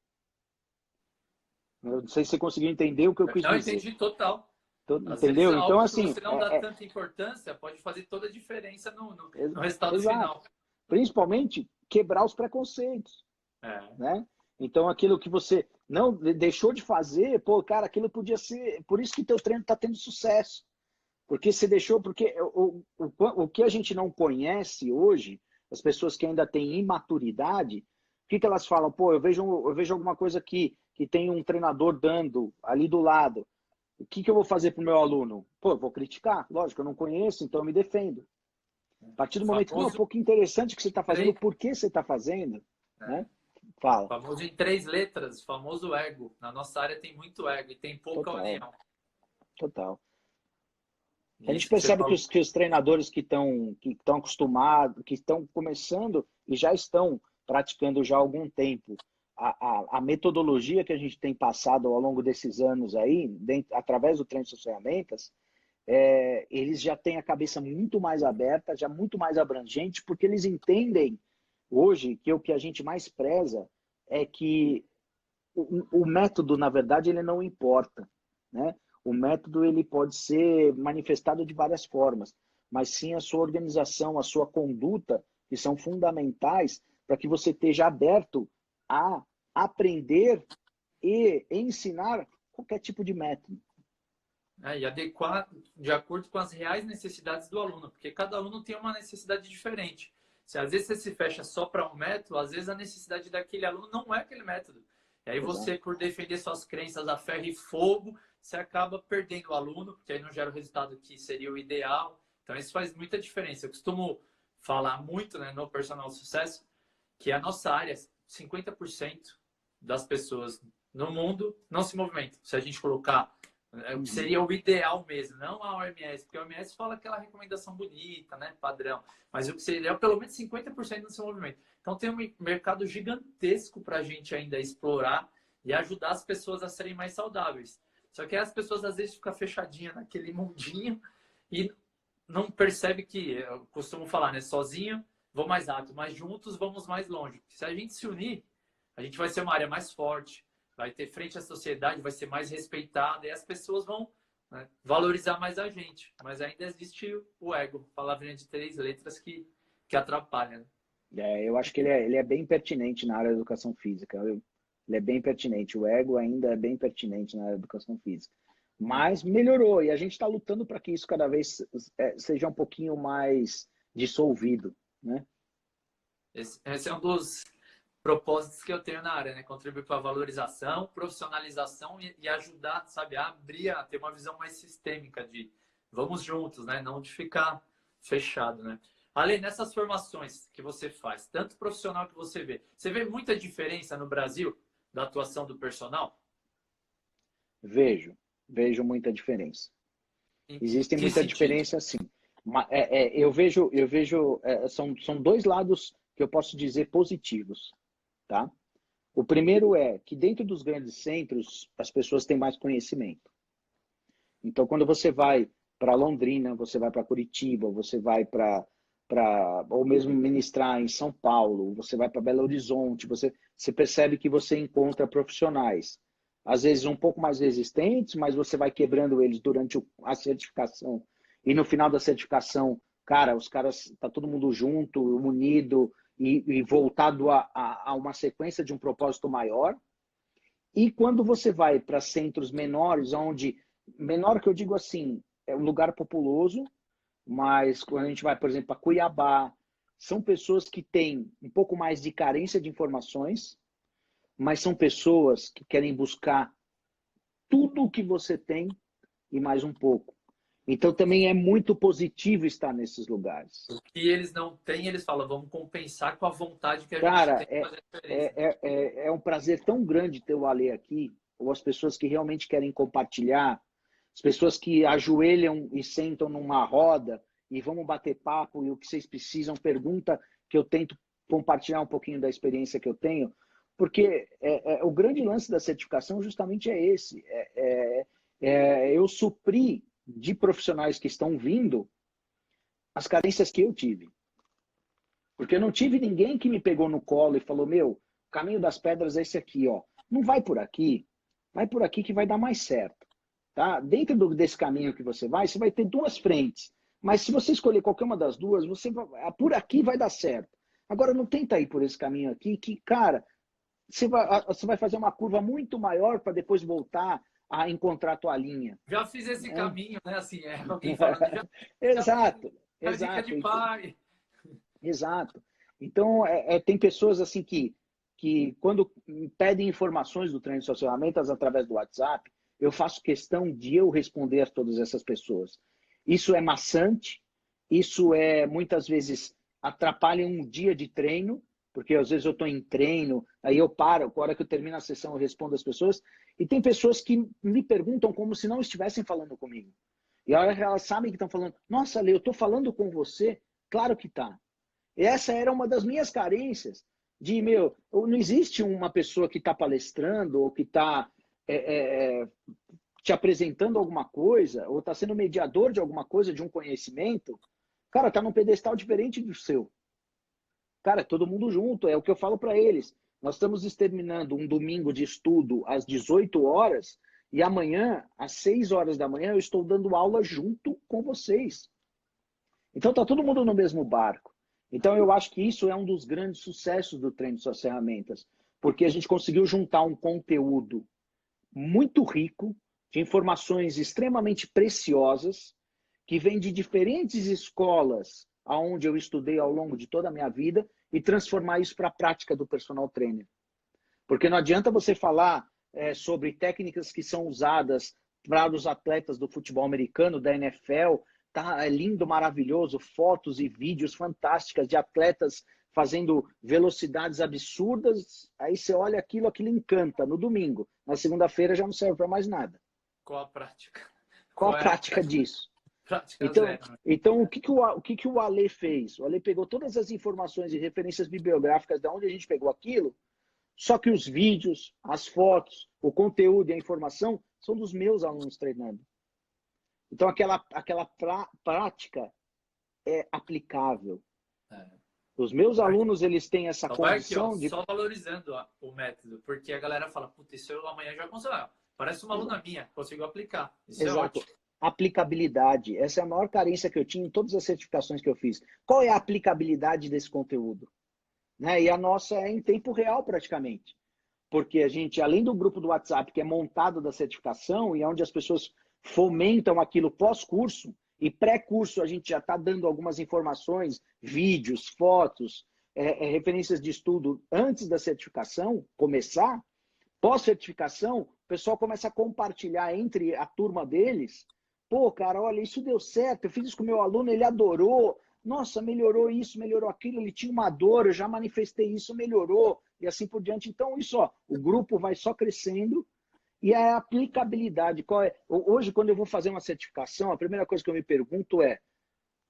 Eu não sei se você conseguiu entender o que eu quis não, dizer. Não, entendi total. Entendeu? Então, assim. Se você não dá tanta importância, pode fazer toda a diferença no, no, no resultado exato. final. Principalmente quebrar os preconceitos. É. Né? Então, aquilo que você não deixou de fazer, pô, cara, aquilo podia ser. Por isso que teu treino está tendo sucesso. Porque você deixou, porque o, o, o que a gente não conhece hoje, as pessoas que ainda têm imaturidade, o que, que elas falam? Pô, eu vejo, eu vejo alguma coisa aqui que tem um treinador dando ali do lado. O que, que eu vou fazer para o meu aluno? Pô, eu vou criticar. Lógico, eu não conheço, então eu me defendo. A partir do momento famoso... que é um pouco interessante o que você está fazendo, por que você está fazendo, é. né? Fala. Famoso em três letras, famoso ego. Na nossa área tem muito ego e tem pouca Total. união. Total. A gente percebe que os, que os, treinadores que estão que estão acostumados, que estão começando e já estão praticando já há algum tempo a, a, a, metodologia que a gente tem passado ao longo desses anos aí, dentro, através do treino de ferramentas, é, eles já têm a cabeça muito mais aberta, já muito mais abrangente, porque eles entendem hoje que o que a gente mais preza é que o, o método, na verdade, ele não importa, né? O método ele pode ser manifestado de várias formas, mas sim a sua organização, a sua conduta, que são fundamentais para que você esteja aberto a aprender e ensinar qualquer tipo de método. É, e adequar de acordo com as reais necessidades do aluno, porque cada aluno tem uma necessidade diferente. Se às vezes você se fecha só para um método, às vezes a necessidade daquele aluno não é aquele método. E aí você, por defender suas crenças a ferro e fogo, você acaba perdendo o aluno, porque aí não gera o resultado que seria o ideal. Então isso faz muita diferença. Eu costumo falar muito né, no personal sucesso que a nossa área, 50% das pessoas no mundo não se movimentam. Se a gente colocar é, uhum. Seria o ideal mesmo, não a OMS, porque a OMS fala aquela recomendação bonita, né, padrão, mas o que seria pelo menos 50% do seu movimento. Então tem um mercado gigantesco para a gente ainda explorar e ajudar as pessoas a serem mais saudáveis. Só que as pessoas às vezes ficam fechadinhas naquele mundinho e não percebe que, eu costumo falar, né, sozinho vou mais rápido, mas juntos vamos mais longe. Se a gente se unir, a gente vai ser uma área mais forte, vai ter frente à sociedade, vai ser mais respeitada e as pessoas vão né, valorizar mais a gente. Mas ainda existe o ego, palavrinha de três letras que, que atrapalha. Né? É, eu acho que ele é, ele é bem pertinente na área da educação física. Eu, ele é bem pertinente. O ego ainda é bem pertinente na educação física. Mas melhorou e a gente está lutando para que isso cada vez é, seja um pouquinho mais dissolvido, né? Esse, esse é um dos propósitos que eu tenho na área, né? Contribuir para a valorização, profissionalização e, e, ajudar, sabe, a abrir, a ter uma visão mais sistêmica de vamos juntos, né? Não de ficar fechado, né? Além dessas formações que você faz, tanto profissional que você vê, você vê muita diferença no Brasil da atuação do personal? Vejo, vejo muita diferença. Existe muita sentido? diferença, sim. É, é, eu vejo, eu vejo, é, são, são dois lados que eu posso dizer positivos. Tá? O primeiro é que dentro dos grandes centros as pessoas têm mais conhecimento. Então, quando você vai para Londrina, você vai para Curitiba, você vai para para ou mesmo ministrar em São Paulo, você vai para Belo Horizonte, você, você percebe que você encontra profissionais, às vezes um pouco mais resistentes, mas você vai quebrando eles durante a certificação. E no final da certificação, cara, os caras, tá todo mundo junto, unido e, e voltado a, a, a uma sequência de um propósito maior. E quando você vai para centros menores, onde, menor que eu digo assim, é um lugar populoso, mas quando a gente vai, por exemplo, para Cuiabá, são pessoas que têm um pouco mais de carência de informações, mas são pessoas que querem buscar tudo o que você tem e mais um pouco. Então também é muito positivo estar nesses lugares. O que eles não têm, eles falam, vamos compensar com a vontade que a Cara, gente tem fazer é, é, é, é um prazer tão grande ter o Ale aqui, ou as pessoas que realmente querem compartilhar, as pessoas que ajoelham e sentam numa roda e vamos bater papo e o que vocês precisam, pergunta que eu tento compartilhar um pouquinho da experiência que eu tenho, porque é, é, o grande lance da certificação justamente é esse, é, é, é eu supri de profissionais que estão vindo as carências que eu tive. Porque eu não tive ninguém que me pegou no colo e falou: Meu, o caminho das pedras é esse aqui, ó. Não vai por aqui, vai por aqui que vai dar mais certo. Tá? Dentro do, desse caminho que você vai, você vai ter duas frentes. Mas se você escolher qualquer uma das duas, você vai, por aqui vai dar certo. Agora, não tenta ir por esse caminho aqui, que, cara, você vai, você vai fazer uma curva muito maior para depois voltar a encontrar a tua linha. Já fiz esse é. caminho, né? Assim, é, alguém já, exato, já exato. de pai. Exato. Então, é, é, tem pessoas assim que, que quando pedem informações do treino de socialamentas através do WhatsApp, eu faço questão de eu responder a todas essas pessoas. Isso é maçante, isso é muitas vezes atrapalha um dia de treino, porque às vezes eu estou em treino, aí eu paro, a hora que eu termino a sessão eu respondo às pessoas, e tem pessoas que me perguntam como se não estivessem falando comigo. E a hora que elas sabem que estão falando, nossa, Lê, eu estou falando com você? Claro que tá. Essa era uma das minhas carências, de, meu, não existe uma pessoa que está palestrando ou que está é, é, é, te apresentando alguma coisa, ou está sendo mediador de alguma coisa, de um conhecimento, cara, está num pedestal diferente do seu. Cara, todo mundo junto, é o que eu falo para eles. Nós estamos exterminando um domingo de estudo às 18 horas e amanhã, às 6 horas da manhã, eu estou dando aula junto com vocês. Então tá todo mundo no mesmo barco. Então eu acho que isso é um dos grandes sucessos do treino de suas ferramentas, porque a gente conseguiu juntar um conteúdo muito rico, de informações extremamente preciosas, que vem de diferentes escolas aonde eu estudei ao longo de toda a minha vida e transformar isso para a prática do personal trainer. Porque não adianta você falar é, sobre técnicas que são usadas para os atletas do futebol americano, da NFL, tá é lindo, maravilhoso, fotos e vídeos fantásticas de atletas fazendo velocidades absurdas, aí você olha aquilo, aquilo encanta no domingo. Na segunda-feira já não serve para mais nada. Qual a prática? Qual, Qual a prática é a disso? então, né? então o, que, que, o, o que, que o Ale fez? O Ale pegou todas as informações e referências bibliográficas de onde a gente pegou aquilo, só que os vídeos, as fotos, o conteúdo e a informação são dos meus alunos treinando. Então aquela, aquela pra, prática é aplicável. É. Os meus alunos, eles têm essa só condição aqui, ó, de... Só valorizando o método, porque a galera fala, puta, isso eu amanhã já consigo. Parece uma aluna minha, consigo aplicar. Isso é Exato. é ótimo aplicabilidade. Essa é a maior carência que eu tinha em todas as certificações que eu fiz. Qual é a aplicabilidade desse conteúdo? Né? E a nossa é em tempo real, praticamente. Porque a gente, além do grupo do WhatsApp, que é montado da certificação e é onde as pessoas fomentam aquilo pós-curso, e pré-curso a gente já está dando algumas informações, vídeos, fotos, é, é, referências de estudo antes da certificação começar. Pós-certificação, o pessoal começa a compartilhar entre a turma deles Pô, cara, olha, isso deu certo, eu fiz isso com o meu aluno, ele adorou. Nossa, melhorou isso, melhorou aquilo, ele tinha uma dor, eu já manifestei isso, melhorou, e assim por diante. Então, isso, ó, o grupo vai só crescendo e a aplicabilidade. Qual é? Hoje, quando eu vou fazer uma certificação, a primeira coisa que eu me pergunto é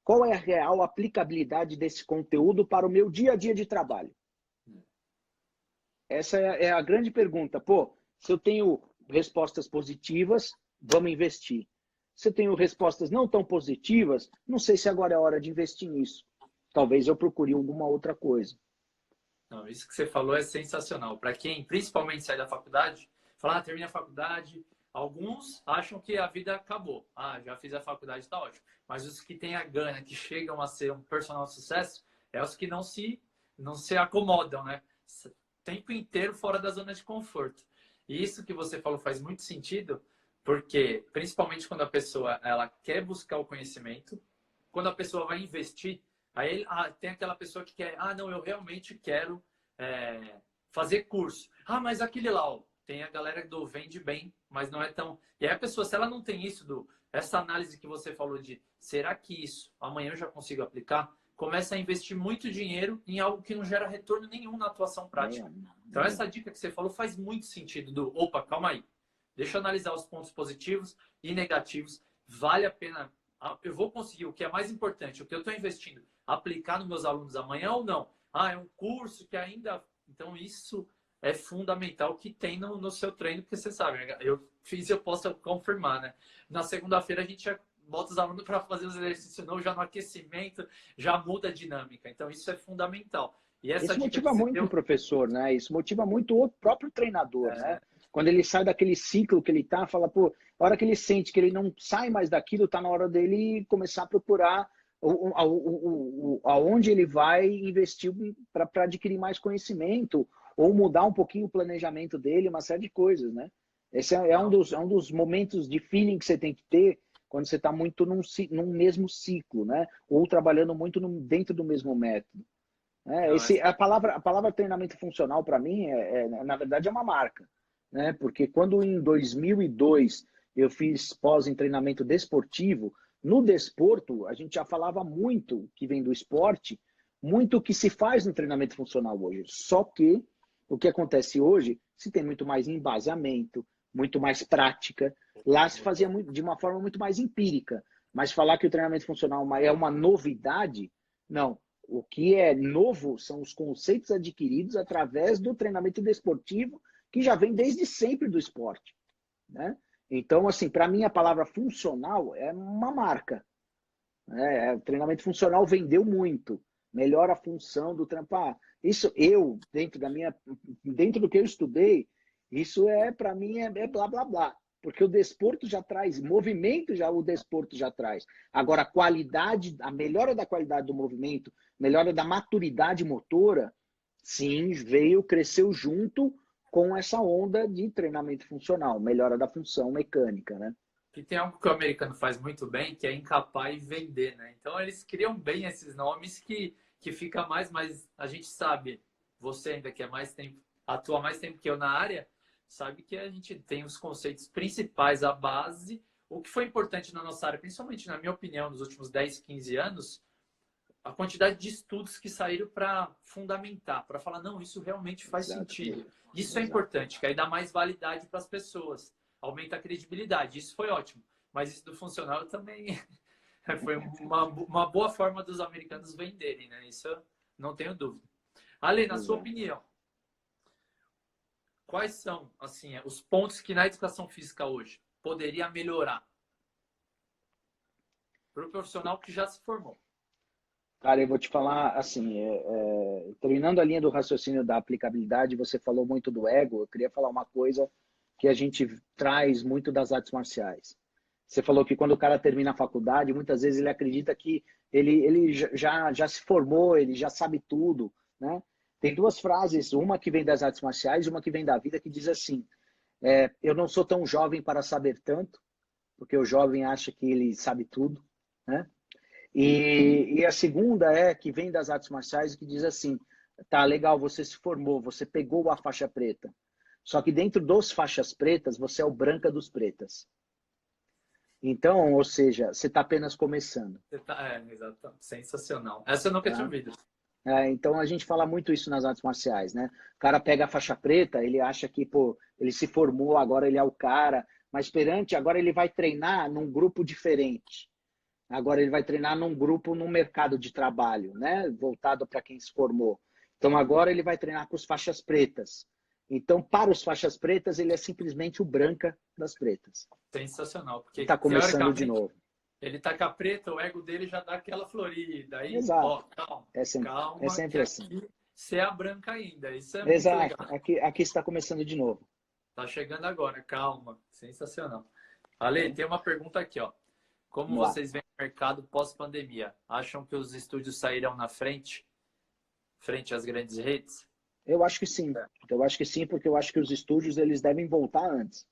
qual é a real aplicabilidade desse conteúdo para o meu dia a dia de trabalho? Essa é, é a grande pergunta. Pô, se eu tenho respostas positivas, vamos investir você tem respostas não tão positivas, não sei se agora é hora de investir nisso. talvez eu procure alguma outra coisa. Não, isso que você falou é sensacional. Para quem principalmente sai da faculdade, falar, ah, a faculdade, alguns acham que a vida acabou. Ah, já fiz a faculdade, está ótimo. Mas os que têm a gana, que chegam a ser um personal sucesso, é os que não se não se acomodam, né? Tempo inteiro fora da zona de conforto. E isso que você falou faz muito sentido, porque principalmente quando a pessoa ela quer buscar o conhecimento, quando a pessoa vai investir, aí ah, tem aquela pessoa que quer, ah, não, eu realmente quero é, fazer curso. Ah, mas aquele lá, ó, tem a galera do vende bem, mas não é tão. E aí a pessoa, se ela não tem isso, do essa análise que você falou de será que isso amanhã eu já consigo aplicar? Começa a investir muito dinheiro em algo que não gera retorno nenhum na atuação prática. Então, essa dica que você falou faz muito sentido do opa, calma aí. Deixa eu analisar os pontos positivos e negativos. Vale a pena. Eu vou conseguir o que é mais importante, o que eu estou investindo, aplicar nos meus alunos amanhã ou não? Ah, é um curso que ainda. Então, isso é fundamental que tem no, no seu treino, porque você sabe, eu fiz e eu posso confirmar, né? Na segunda-feira a gente já bota os alunos para fazer os exercícios novos, já no aquecimento, já muda a dinâmica. Então, isso é fundamental. E essa Isso motiva muito deu... o professor, né? Isso motiva muito o próprio treinador, é. né? Quando ele sai daquele ciclo que ele tá, fala, pô, a hora que ele sente que ele não sai mais daquilo, tá na hora dele começar a procurar o, o, o, aonde ele vai investir para adquirir mais conhecimento ou mudar um pouquinho o planejamento dele, uma série de coisas, né? Esse é, é um, dos, é um dos momentos de feeling que você tem que ter quando você está muito num, num mesmo ciclo, né? Ou trabalhando muito no, dentro do mesmo método. É, esse, a, palavra, a palavra treinamento funcional, para mim, é, é, na verdade, é uma marca. Né? Porque quando em 2002 eu fiz pós em treinamento desportivo, no desporto, a gente já falava muito, que vem do esporte, muito o que se faz no treinamento funcional hoje. Só que o que acontece hoje, se tem muito mais embasamento, muito mais prática. Lá se fazia muito, de uma forma muito mais empírica. Mas falar que o treinamento funcional é uma novidade, não. O que é novo são os conceitos adquiridos através do treinamento desportivo, que já vem desde sempre do esporte. Né? Então, assim, para mim a palavra funcional é uma marca. É, o treinamento funcional vendeu muito. Melhora a função do trampo. Ah, isso eu, dentro da minha, dentro do que eu estudei, isso é, para mim, é, é blá blá blá. Porque o desporto já traz, movimento já o desporto já traz. Agora, a qualidade, a melhora da qualidade do movimento, melhora da maturidade motora, sim, veio, cresceu junto com essa onda de treinamento funcional, melhora da função mecânica, né? Que tem algo que o americano faz muito bem, que é encapar e vender, né? Então eles criam bem esses nomes que, que fica mais, mas a gente sabe, você ainda que é mais tempo, atua mais tempo que eu na área, sabe que a gente tem os conceitos principais, a base. O que foi importante na nossa área, principalmente na minha opinião, nos últimos 10, 15 anos, a quantidade de estudos que saíram para fundamentar, para falar, não, isso realmente faz Exato. sentido. Isso é Exato. é importante, que aí dá mais validade para as pessoas, aumenta a credibilidade. Isso foi ótimo. Mas isso do funcional também foi uma, uma boa forma dos americanos venderem, né? Isso eu não tenho dúvida. Ale, na sua opinião, quais são assim os pontos que na educação física hoje poderia melhorar para o profissional que já se formou? Cara, eu vou te falar assim, é, é, terminando a linha do raciocínio da aplicabilidade, você falou muito do ego. Eu queria falar uma coisa que a gente traz muito das artes marciais. Você falou que quando o cara termina a faculdade, muitas vezes ele acredita que ele, ele já, já se formou, ele já sabe tudo, né? Tem duas frases, uma que vem das artes marciais e uma que vem da vida, que diz assim: é, Eu não sou tão jovem para saber tanto, porque o jovem acha que ele sabe tudo, né? E, e a segunda é que vem das artes marciais que diz assim: Tá legal, você se formou, você pegou a faixa preta. Só que dentro dos faixas pretas, você é o branca dos pretas. Então, ou seja, você está apenas começando. Tá, é, exato. Sensacional. Essa eu nunca tá? tinha ouvido. É, então a gente fala muito isso nas artes marciais, né? O cara pega a faixa preta, ele acha que, pô, ele se formou, agora ele é o cara, mas perante, agora ele vai treinar num grupo diferente. Agora ele vai treinar num grupo no mercado de trabalho, né? Voltado para quem se formou. Então agora ele vai treinar com os faixas pretas. Então, para os faixas pretas, ele é simplesmente o branca das pretas. Sensacional, porque está começando de novo. Ele taca preta, o ego dele já dá aquela florida. Aí, Exato. Ó, calma, é sempre, calma, é sempre assim. Você é a branca ainda. Isso é Exato. Aqui, aqui está começando de novo. Tá chegando agora, calma. Sensacional. Ale, tem uma pergunta aqui, ó. Como Vamos vocês lá. veem o mercado pós-pandemia? Acham que os estúdios sairão na frente? Frente às grandes redes? Eu acho que sim. É. Eu acho que sim, porque eu acho que os estúdios eles devem voltar antes.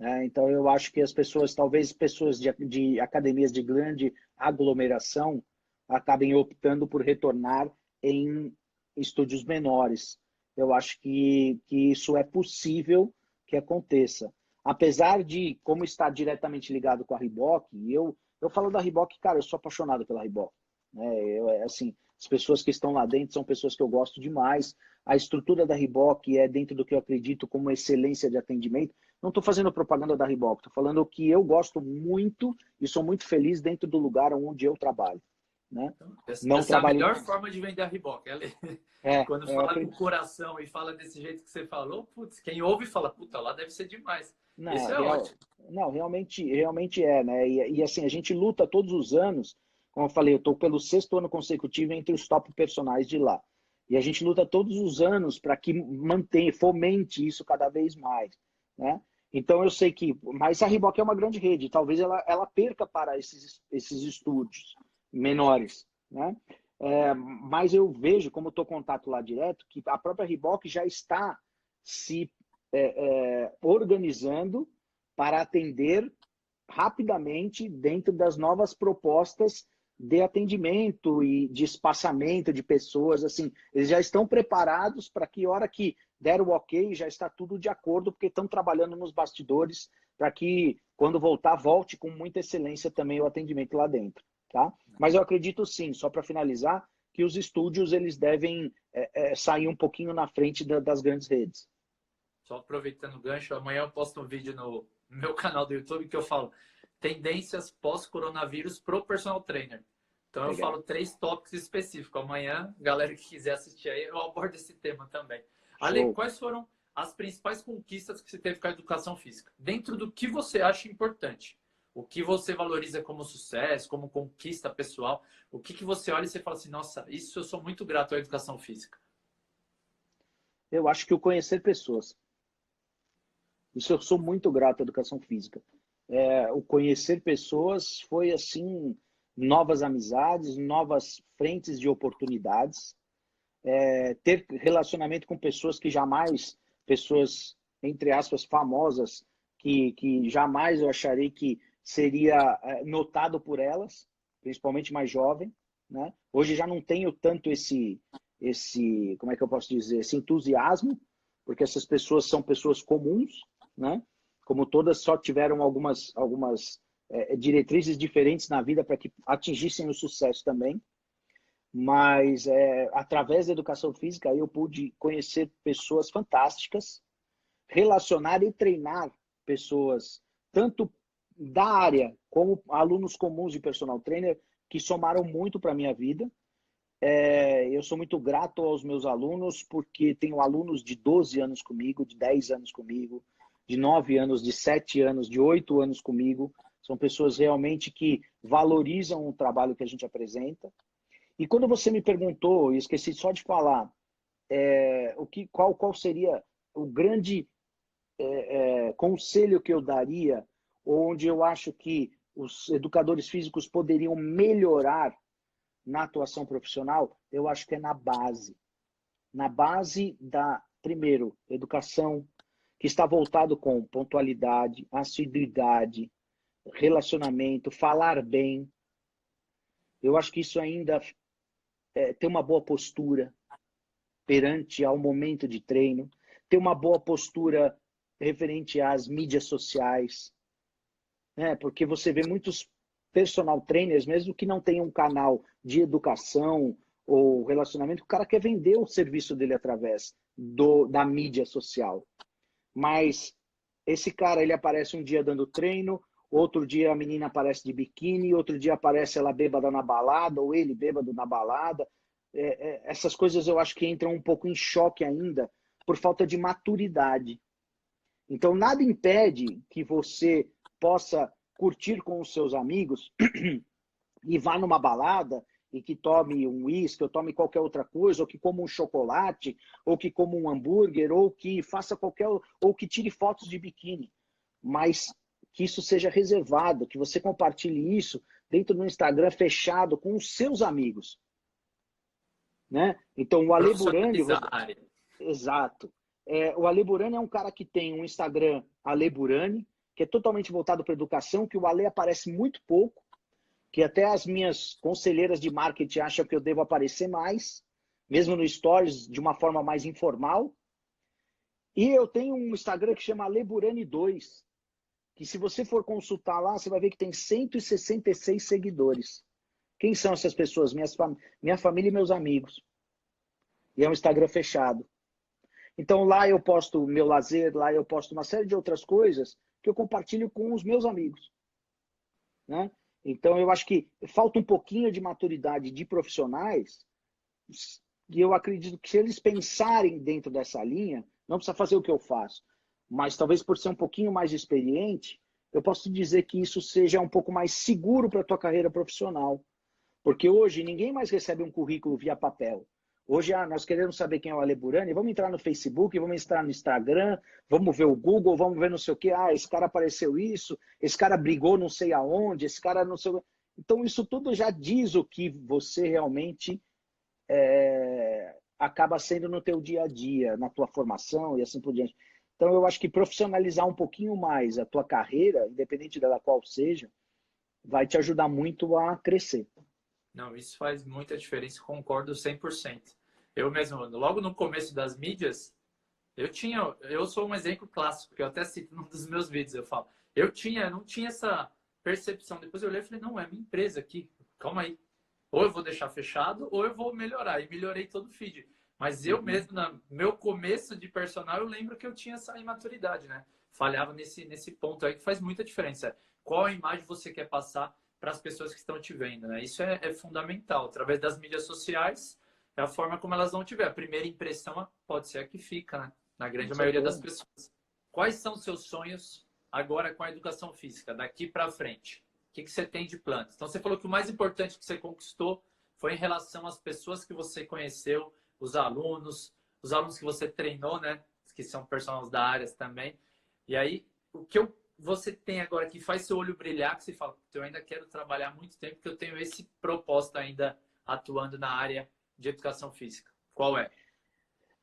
É, então eu acho que as pessoas, talvez pessoas de, de academias de grande aglomeração, acabem optando por retornar em estúdios menores. Eu acho que, que isso é possível que aconteça. Apesar de, como está diretamente ligado com a Reebok, eu, eu falo da Reebok, cara, eu sou apaixonado pela Reebok. Né? Eu, é assim, as pessoas que estão lá dentro são pessoas que eu gosto demais. A estrutura da Reebok é dentro do que eu acredito como excelência de atendimento. Não estou fazendo propaganda da Reebok, estou falando que eu gosto muito e sou muito feliz dentro do lugar onde eu trabalho. Né? Essa, não essa é a melhor forma de vender a Reebok. Ela... É, Quando é, fala com o coração e fala desse jeito que você falou, putz, quem ouve fala, puta, lá deve ser demais. Não, Isso é real... ótimo. Não, realmente, realmente é, né? E, e, assim, a gente luta todos os anos, como eu falei, eu estou pelo sexto ano consecutivo entre os top personagens de lá. E a gente luta todos os anos para que mantenha, fomente isso cada vez mais, né? Então eu sei que, mas a Reebok é uma grande rede, talvez ela, ela perca para esses, esses estúdios menores, né? É, mas eu vejo, como estou contato lá direto, que a própria Reebok já está se é, é, organizando para atender rapidamente dentro das novas propostas de atendimento e de espaçamento de pessoas, assim, eles já estão preparados para que hora que der o ok, já está tudo de acordo, porque estão trabalhando nos bastidores para que quando voltar volte com muita excelência também o atendimento lá dentro. Tá? Mas eu acredito sim, só para finalizar, que os estúdios eles devem é, é, sair um pouquinho na frente da, das grandes redes. Só aproveitando o gancho, amanhã eu posto um vídeo no meu canal do YouTube que eu falo tendências pós-coronavírus pro personal trainer. Então Legal. eu falo três tópicos específicos. Amanhã, galera que quiser assistir aí, eu abordo esse tema também. Ale, quais foram as principais conquistas que você teve com a educação física? Dentro do que você acha importante? O que você valoriza como sucesso, como conquista pessoal? O que, que você olha e você fala assim, nossa, isso eu sou muito grato à educação física? Eu acho que o conhecer pessoas. Isso eu sou muito grato à educação física. É, o conhecer pessoas foi assim novas amizades, novas frentes de oportunidades, é, ter relacionamento com pessoas que jamais, pessoas entre aspas famosas, que, que jamais eu acharei que seria é, notado por elas, principalmente mais jovem, né? Hoje já não tenho tanto esse esse, como é que eu posso dizer, esse entusiasmo, porque essas pessoas são pessoas comuns, né? Como todas só tiveram algumas algumas é, diretrizes diferentes na vida para que atingissem o sucesso também. Mas é, através da educação física eu pude conhecer pessoas fantásticas, relacionar e treinar pessoas tanto da área, como alunos comuns de personal trainer, que somaram muito para a minha vida. É, eu sou muito grato aos meus alunos, porque tenho alunos de 12 anos comigo, de 10 anos comigo, de 9 anos, de 7 anos, de 8 anos comigo. São pessoas realmente que valorizam o trabalho que a gente apresenta. E quando você me perguntou, e esqueci só de falar, é, o que, qual, qual seria o grande é, é conselho que eu daria onde eu acho que os educadores físicos poderiam melhorar na atuação profissional, eu acho que é na base. Na base da, primeiro, educação, que está voltado com pontualidade, assiduidade, relacionamento, falar bem. Eu acho que isso ainda é, tem uma boa postura perante ao momento de treino, ter uma boa postura referente às mídias sociais, né? Porque você vê muitos personal trainers, mesmo que não tenham um canal de educação ou relacionamento, o cara quer vender o serviço dele através do, da mídia social. Mas esse cara, ele aparece um dia dando treino, outro dia a menina aparece de biquíni, outro dia aparece ela bêbada na balada, ou ele bêbado na balada. É, é, essas coisas eu acho que entram um pouco em choque ainda por falta de maturidade. Então, nada impede que você possa curtir com os seus amigos e vá numa balada e que tome um uísque, ou tome qualquer outra coisa, ou que coma um chocolate, ou que coma um hambúrguer, ou que faça qualquer, ou que tire fotos de biquíni. Mas que isso seja reservado, que você compartilhe isso dentro do Instagram fechado com os seus amigos. Né? Então, o Ale Burani... Você... Exato. É, o Ale Burani é um cara que tem um Instagram Ale Burani, que é totalmente voltado para educação, que o Ale aparece muito pouco, que até as minhas conselheiras de marketing acham que eu devo aparecer mais, mesmo no Stories, de uma forma mais informal. E eu tenho um Instagram que chama Leburani2, que se você for consultar lá, você vai ver que tem 166 seguidores. Quem são essas pessoas? Minhas, minha família e meus amigos. E é um Instagram fechado. Então lá eu posto meu lazer, lá eu posto uma série de outras coisas que eu compartilho com os meus amigos. Né? Então, eu acho que falta um pouquinho de maturidade de profissionais, e eu acredito que se eles pensarem dentro dessa linha, não precisa fazer o que eu faço, mas talvez por ser um pouquinho mais experiente, eu posso dizer que isso seja um pouco mais seguro para a tua carreira profissional. Porque hoje ninguém mais recebe um currículo via papel. Hoje ah, nós queremos saber quem é o Ale Burani, vamos entrar no Facebook, vamos entrar no Instagram, vamos ver o Google, vamos ver não sei o que. Ah, esse cara apareceu isso, esse cara brigou não sei aonde, esse cara não sei. Então isso tudo já diz o que você realmente é, acaba sendo no teu dia a dia, na tua formação e assim por diante. Então eu acho que profissionalizar um pouquinho mais a tua carreira, independente dela qual seja, vai te ajudar muito a crescer. Não, isso faz muita diferença, concordo 100%. Eu mesmo, logo no começo das mídias, eu tinha, eu sou um exemplo clássico, que eu até cito num dos meus vídeos, eu falo, eu tinha, não tinha essa percepção. Depois eu olhei e falei, não, é minha empresa aqui, calma aí. Ou eu vou deixar fechado, ou eu vou melhorar. E melhorei todo o feed. Mas eu uhum. mesmo, no meu começo de personal, eu lembro que eu tinha essa imaturidade, né? Falhava nesse, nesse ponto aí que faz muita diferença. Qual a imagem você quer passar para as pessoas que estão te vendo. Né? Isso é, é, fundamental. Através das mídias sociais, é a forma como elas vão te ver. A primeira impressão pode ser a que fica, né? na grande maioria das pessoas. Quais são os seus sonhos agora com a educação física, daqui para frente? O que, que você tem de planos? Então, você falou que o mais importante que você conquistou foi em relação às pessoas que você conheceu, os alunos, os alunos que você treinou, né? Que são personagens da área também. E aí, o que eu você tem agora que faz seu olho brilhar, que você fala, eu ainda quero trabalhar muito tempo, porque eu tenho esse propósito ainda atuando na área de educação física? Qual é?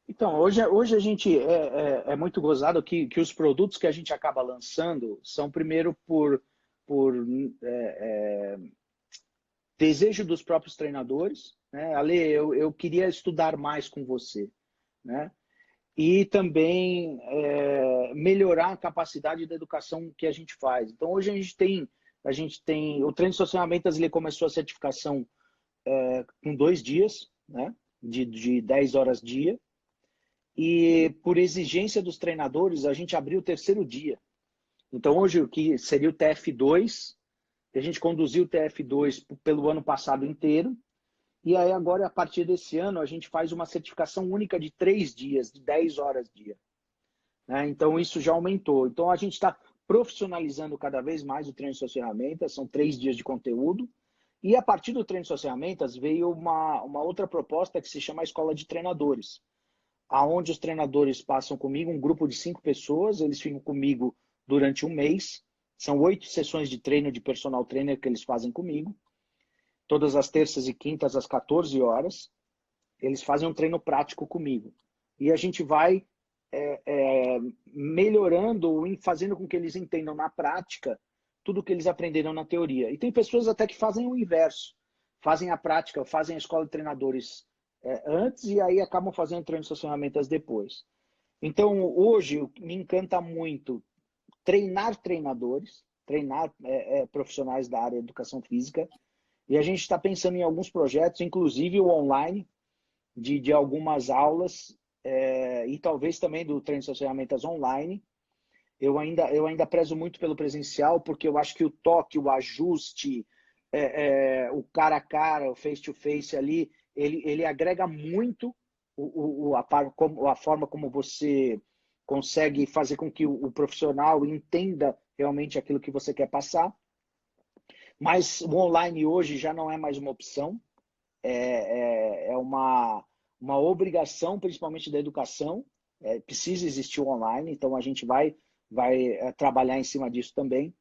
Então, hoje, hoje a gente é, é, é, muito gozado que, que os produtos que a gente acaba lançando são primeiro por, por é, é desejo dos próprios treinadores. Né? Ale, eu, eu queria estudar mais com você. Né? e também é, melhorar a capacidade da educação que a gente faz. Então hoje a gente tem a gente tem o treino de socialmente ele começou a certificação é, com dois dias, né, de, de 10 horas dia e por exigência dos treinadores a gente abriu o terceiro dia. Então hoje o que seria o TF2 a gente conduziu o TF2 pelo ano passado inteiro e aí agora, a partir desse ano, a gente faz uma certificação única de três dias, de 10 horas dia. Né? Então, isso já aumentou. Então, a gente está profissionalizando cada vez mais o treino de suas ferramentas, são três dias de conteúdo. E a partir do treino de suas ferramentas veio uma, uma outra proposta que se chama Escola de Treinadores, aonde os treinadores passam comigo, um grupo de cinco pessoas, eles ficam comigo durante um mês. São oito sessões de treino de personal trainer que eles fazem comigo todas as terças e quintas às 14 horas. Eles fazem um treino prático comigo. E a gente vai é, é, melhorando fazendo com que eles entendam na prática tudo que eles aprenderam na teoria. E tem pessoas até que fazem o inverso. Fazem a prática, fazem a escola de treinadores é, antes e aí acabam fazendo treino de ferramentas depois. Então, hoje, me encanta muito treinar treinadores, treinar é, é, profissionais da área de educação física, e a gente está pensando em alguns projetos, inclusive o online, de, de algumas aulas é, e talvez também do treino de ferramentas online. Eu ainda, eu ainda prezo muito pelo presencial, porque eu acho que o toque, o ajuste, é, é, o cara a cara, o face-to-face -face ali, ele, ele agrega muito o, o, a, a forma como você consegue fazer com que o, o profissional entenda realmente aquilo que você quer passar. Mas o online hoje já não é mais uma opção, é, é, é uma, uma obrigação, principalmente da educação. É, precisa existir o online, então a gente vai, vai é, trabalhar em cima disso também.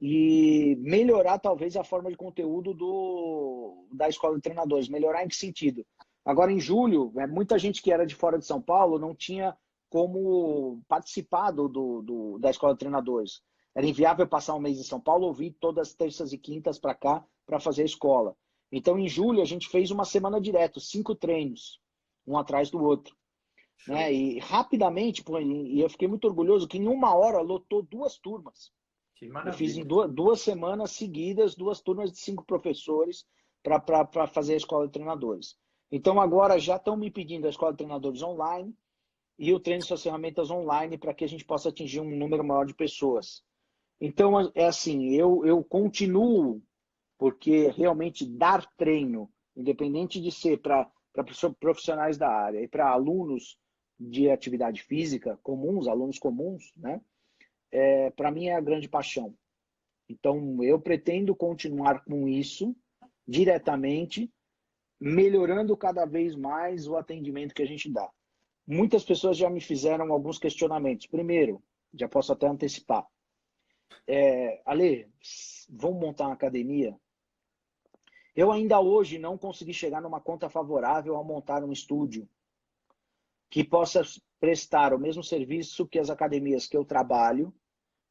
E melhorar, talvez, a forma de conteúdo do, da escola de treinadores. Melhorar em que sentido? Agora, em julho, é, muita gente que era de fora de São Paulo não tinha como participar do, do, do da escola de treinadores. Era inviável passar um mês em São Paulo ou vir todas as terças e quintas para cá para fazer a escola. Então, em julho, a gente fez uma semana direto, cinco treinos, um atrás do outro. Né? E rapidamente, e eu fiquei muito orgulhoso que em uma hora lotou duas turmas. Eu fiz em duas, duas, semanas seguidas, duas turmas de cinco professores para fazer a escola de treinadores. Então agora já estão me pedindo a escola de treinadores online e o treino de suas ferramentas online para que a gente possa atingir um número maior de pessoas. Então é assim, eu, eu continuo porque realmente dar treino, independente de ser para profissionais da área e para alunos de atividade física comuns, alunos comuns, né? É, para mim é a grande paixão. Então eu pretendo continuar com isso diretamente, melhorando cada vez mais o atendimento que a gente dá. Muitas pessoas já me fizeram alguns questionamentos. Primeiro, já posso até antecipar. É, Ale, vamos montar uma academia? Eu ainda hoje não consegui chegar numa conta favorável a montar um estúdio que possa prestar o mesmo serviço que as academias que eu trabalho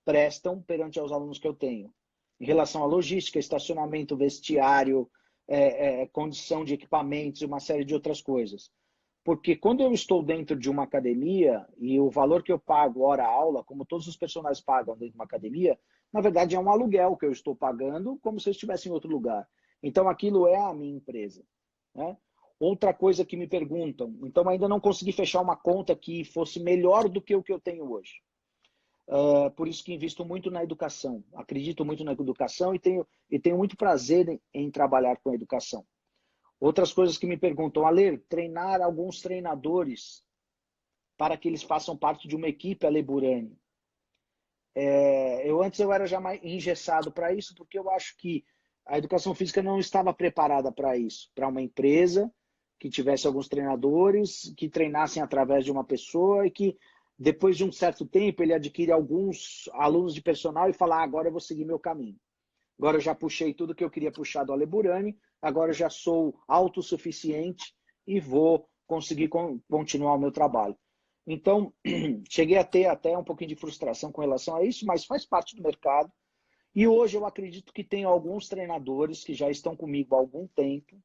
prestam perante aos alunos que eu tenho. Em relação à logística, estacionamento, vestiário, é, é, condição de equipamentos e uma série de outras coisas. Porque quando eu estou dentro de uma academia e o valor que eu pago hora-aula, como todos os personagens pagam dentro de uma academia, na verdade é um aluguel que eu estou pagando como se eu estivesse em outro lugar. Então, aquilo é a minha empresa. Né? Outra coisa que me perguntam, então ainda não consegui fechar uma conta que fosse melhor do que o que eu tenho hoje. Uh, por isso que invisto muito na educação. Acredito muito na educação e tenho, e tenho muito prazer em, em trabalhar com a educação. Outras coisas que me perguntam, Aler, treinar alguns treinadores para que eles façam parte de uma equipe Aleburani. É, eu antes eu era já mais engessado para isso, porque eu acho que a educação física não estava preparada para isso, para uma empresa que tivesse alguns treinadores que treinassem através de uma pessoa e que depois de um certo tempo ele adquire alguns alunos de personal e fala: ah, agora eu vou seguir meu caminho. Agora eu já puxei tudo que eu queria puxar do Aleburani, agora já sou autossuficiente e vou conseguir continuar o meu trabalho. Então, cheguei a ter até um pouquinho de frustração com relação a isso, mas faz parte do mercado. E hoje eu acredito que tem alguns treinadores que já estão comigo há algum tempo,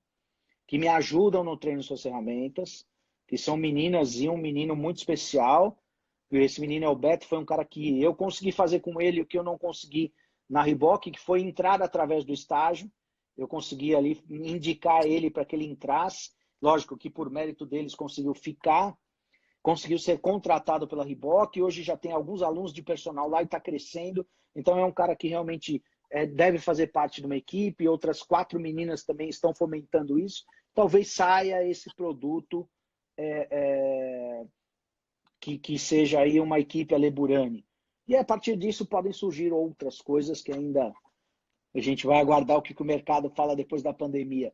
que me ajudam no treino suas ferramentas, que são meninas e um menino muito especial. E esse menino é o Beto, foi um cara que eu consegui fazer com ele o que eu não consegui na Riboc, que foi entrar através do estágio. Eu consegui ali indicar ele para que ele entrasse. Lógico que por mérito deles conseguiu ficar, conseguiu ser contratado pela Riboc. Hoje já tem alguns alunos de personal lá e está crescendo. Então é um cara que realmente é, deve fazer parte de uma equipe. Outras quatro meninas também estão fomentando isso. Talvez saia esse produto é, é, que, que seja aí uma equipe Aleburani. E a partir disso podem surgir outras coisas que ainda a gente vai aguardar o que, que o mercado fala depois da pandemia.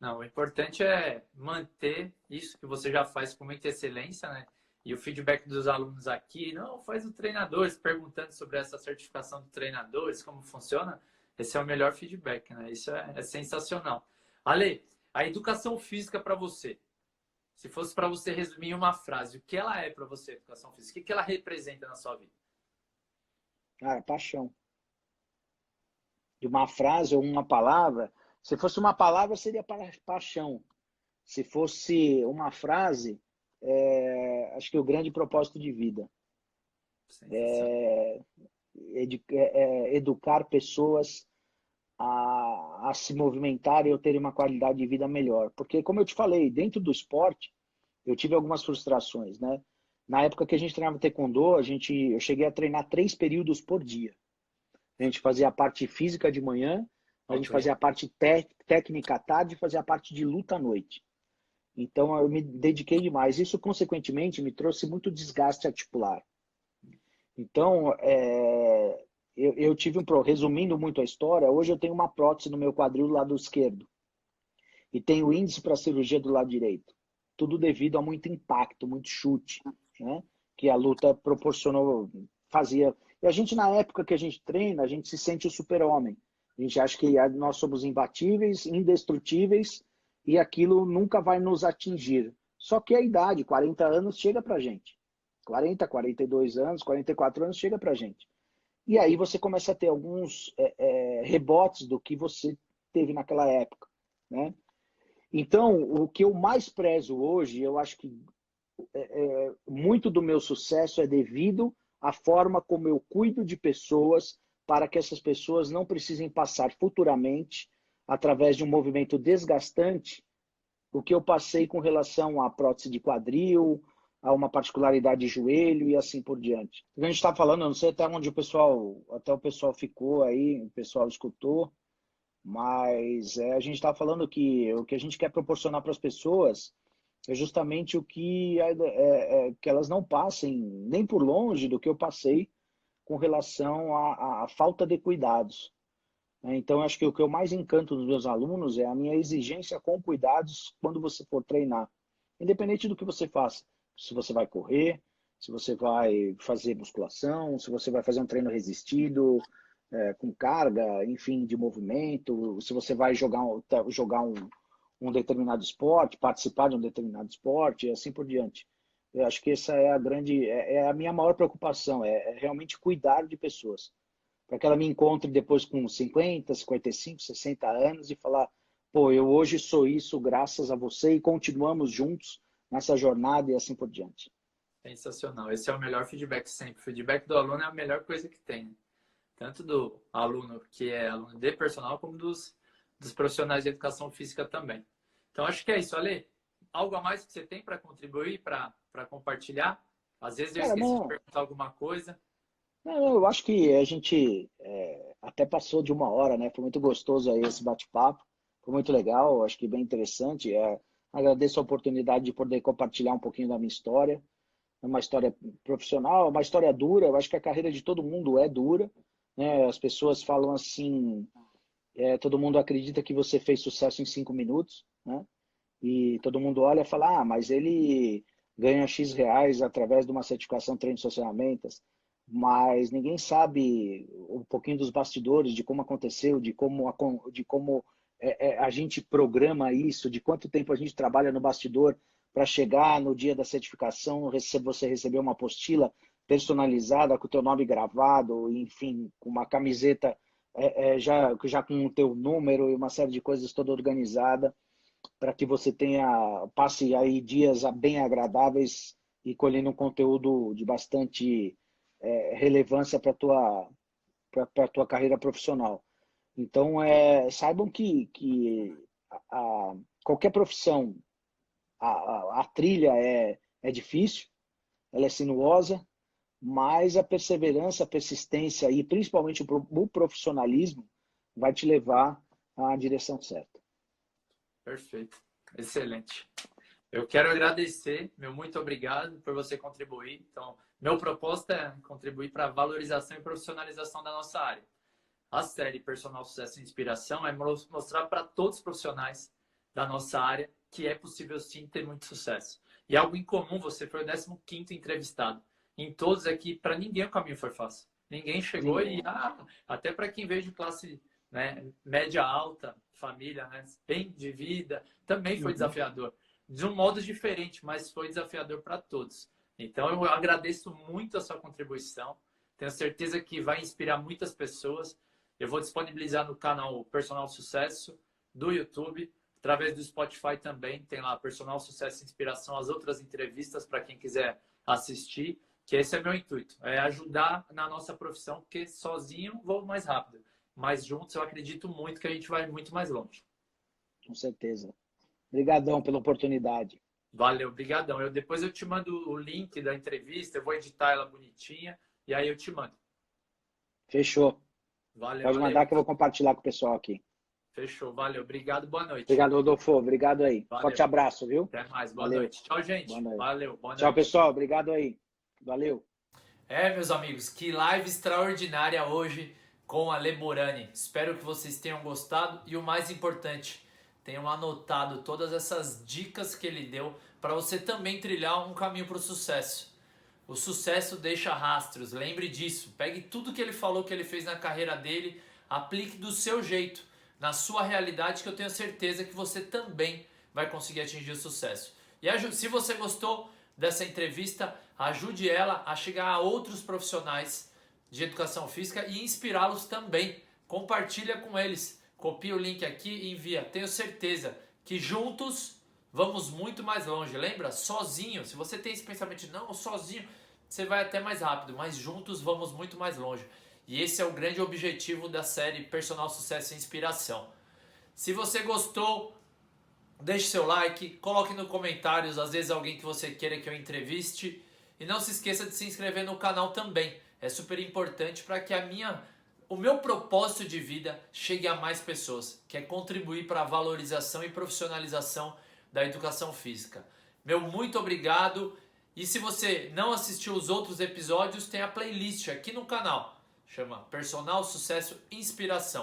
Não, o importante é manter isso que você já faz com muita excelência, né? E o feedback dos alunos aqui, não, faz o treinadores perguntando sobre essa certificação de treinadores, como funciona. Esse é o melhor feedback, né? Isso é, é sensacional. Ale, a educação física para você, se fosse para você resumir em uma frase, o que ela é para você, educação física? O que ela representa na sua vida? Cara, paixão. De uma frase ou uma palavra, se fosse uma palavra, seria paixão. Se fosse uma frase, é, acho que o grande propósito de vida. É, é, é, educar pessoas a, a se movimentar e eu ter uma qualidade de vida melhor. Porque, como eu te falei, dentro do esporte, eu tive algumas frustrações, né? Na época que a gente treinava taekwondo, a gente, eu cheguei a treinar três períodos por dia. A gente fazia a parte física de manhã, a gente fazia a parte técnica à tarde e fazia a parte de luta à noite. Então eu me dediquei demais. Isso, consequentemente, me trouxe muito desgaste articular. Então, é, eu, eu tive um resumindo muito a história, hoje eu tenho uma prótese no meu quadril do lado esquerdo e tenho índice para cirurgia do lado direito. Tudo devido a muito impacto, muito chute, né? Que a luta proporcionou, fazia. E a gente na época que a gente treina, a gente se sente o super-homem. A gente acha que nós somos imbatíveis, indestrutíveis e aquilo nunca vai nos atingir. Só que a idade, 40 anos, chega para gente. 40, 42 anos, 44 anos, chega para gente. E aí você começa a ter alguns é, é, rebotes do que você teve naquela época, né? Então, o que eu mais prezo hoje, eu acho que é, é, muito do meu sucesso é devido à forma como eu cuido de pessoas para que essas pessoas não precisem passar futuramente, através de um movimento desgastante, o que eu passei com relação à prótese de quadril, a uma particularidade de joelho e assim por diante. A gente está falando, eu não sei até onde o pessoal, até o pessoal ficou aí, o pessoal escutou, mas é, a gente está falando que o que a gente quer proporcionar para as pessoas é justamente o que, é, é, é, que elas não passem nem por longe do que eu passei com relação à, à falta de cuidados. Né? Então, acho que o que eu mais encanto nos meus alunos é a minha exigência com cuidados quando você for treinar, independente do que você faça se você vai correr, se você vai fazer musculação, se você vai fazer um treino resistido, é, com carga, enfim, de movimento, se você vai jogar, jogar um, um determinado esporte, participar de um determinado esporte e assim por diante. Eu acho que essa é a grande, é, é a minha maior preocupação, é, é realmente cuidar de pessoas. Para que ela me encontre depois com 50, 55, 60 anos e falar, pô, eu hoje sou isso graças a você e continuamos juntos nessa jornada e assim por diante. Sensacional. Esse é o melhor feedback sempre. O feedback do aluno é a melhor coisa que tem. Tanto do aluno que é aluno de personal, como dos, dos profissionais de educação física também. Então, acho que é isso. Ale, algo a mais que você tem para contribuir, para compartilhar? Às vezes eu esqueci de perguntar alguma coisa. Não, eu acho que a gente é, até passou de uma hora, né? Foi muito gostoso aí esse bate-papo. Foi muito legal, acho que bem interessante. É, Agradeço a oportunidade de poder compartilhar um pouquinho da minha história. É uma história profissional, uma história dura. Eu acho que a carreira de todo mundo é dura. Né? As pessoas falam assim, é, todo mundo acredita que você fez sucesso em cinco minutos, né? E todo mundo olha e fala, ah, mas ele ganha X reais através de uma certificação treino de ferramentas, mas ninguém sabe um pouquinho dos bastidores, de como aconteceu, de como, de como é, é, a gente programa isso, de quanto tempo a gente trabalha no bastidor para chegar no dia da certificação, você receber uma apostila personalizada com o teu nome gravado, enfim, com uma camiseta é, é, já, já com o teu número e uma série de coisas toda organizada para que você tenha passe aí dias bem agradáveis e colhendo um conteúdo de bastante é, relevância para tua para tua carreira profissional. Então, é, saibam que, que a, a, qualquer profissão, a, a, trilha é, é difícil, ela é sinuosa, mas a perseverança, a persistência e principalmente o profissionalismo vai te levar à direção certa. Perfeito, excelente. Eu quero agradecer, meu muito obrigado por você contribuir. Então, meu propósito é contribuir para a valorização e profissionalização da nossa área. A série Personal Sucesso e Inspiração é mostrar para todos os profissionais da nossa área que é possível sim ter muito sucesso. E algo em comum, você foi o 15 entrevistado. Em todos aqui, para ninguém o caminho foi fácil. Ninguém chegou sim. e, ah, até para quem veio de classe né, média alta, família, né, bem de vida, também foi uhum. desafiador. De um modo diferente, mas foi desafiador para todos. Então, eu agradeço muito a sua contribuição. Tenho certeza que vai inspirar muitas pessoas. Eu vou disponibilizar no canal Personal Sucesso do YouTube, através do Spotify também. Tem lá Personal Sucesso e Inspiração, as outras entrevistas para quem quiser assistir. Que esse é meu intuito, é ajudar na nossa profissão, porque sozinho vou mais rápido. Mas juntos eu acredito muito que a gente vai muito mais longe. Com certeza. Obrigadão pela oportunidade. Valeu, obrigadão. Eu, depois eu te mando o link da entrevista, eu vou editar ela bonitinha e aí eu te mando. Fechou. Valeu. Pode mandar valeu. que eu vou compartilhar com o pessoal aqui. Fechou, valeu. Obrigado, boa noite. Obrigado, Rodolfo. Obrigado aí. Valeu. Forte abraço, viu? Até mais, boa valeu. noite. Tchau, gente. Valeu, boa noite. Tchau, pessoal. Obrigado aí. Valeu. É, meus amigos, que live extraordinária hoje com a Leborani. Espero que vocês tenham gostado e o mais importante, tenham anotado todas essas dicas que ele deu para você também trilhar um caminho para o sucesso. O sucesso deixa rastros, lembre disso. Pegue tudo que ele falou que ele fez na carreira dele, aplique do seu jeito, na sua realidade, que eu tenho certeza que você também vai conseguir atingir o sucesso. E se você gostou dessa entrevista, ajude ela a chegar a outros profissionais de educação física e inspirá-los também. Compartilha com eles. Copia o link aqui e envia. Tenho certeza que juntos vamos muito mais longe. Lembra? Sozinho. Se você tem esse pensamento de não, sozinho, você vai até mais rápido, mas juntos vamos muito mais longe. E esse é o grande objetivo da série Personal Sucesso e Inspiração. Se você gostou, deixe seu like, coloque nos comentários, às vezes alguém que você queira que eu entreviste. E não se esqueça de se inscrever no canal também. É super importante para que a minha o meu propósito de vida chegue a mais pessoas, que é contribuir para a valorização e profissionalização da educação física. Meu muito obrigado. E se você não assistiu os outros episódios, tem a playlist aqui no canal. Chama Personal Sucesso Inspiração.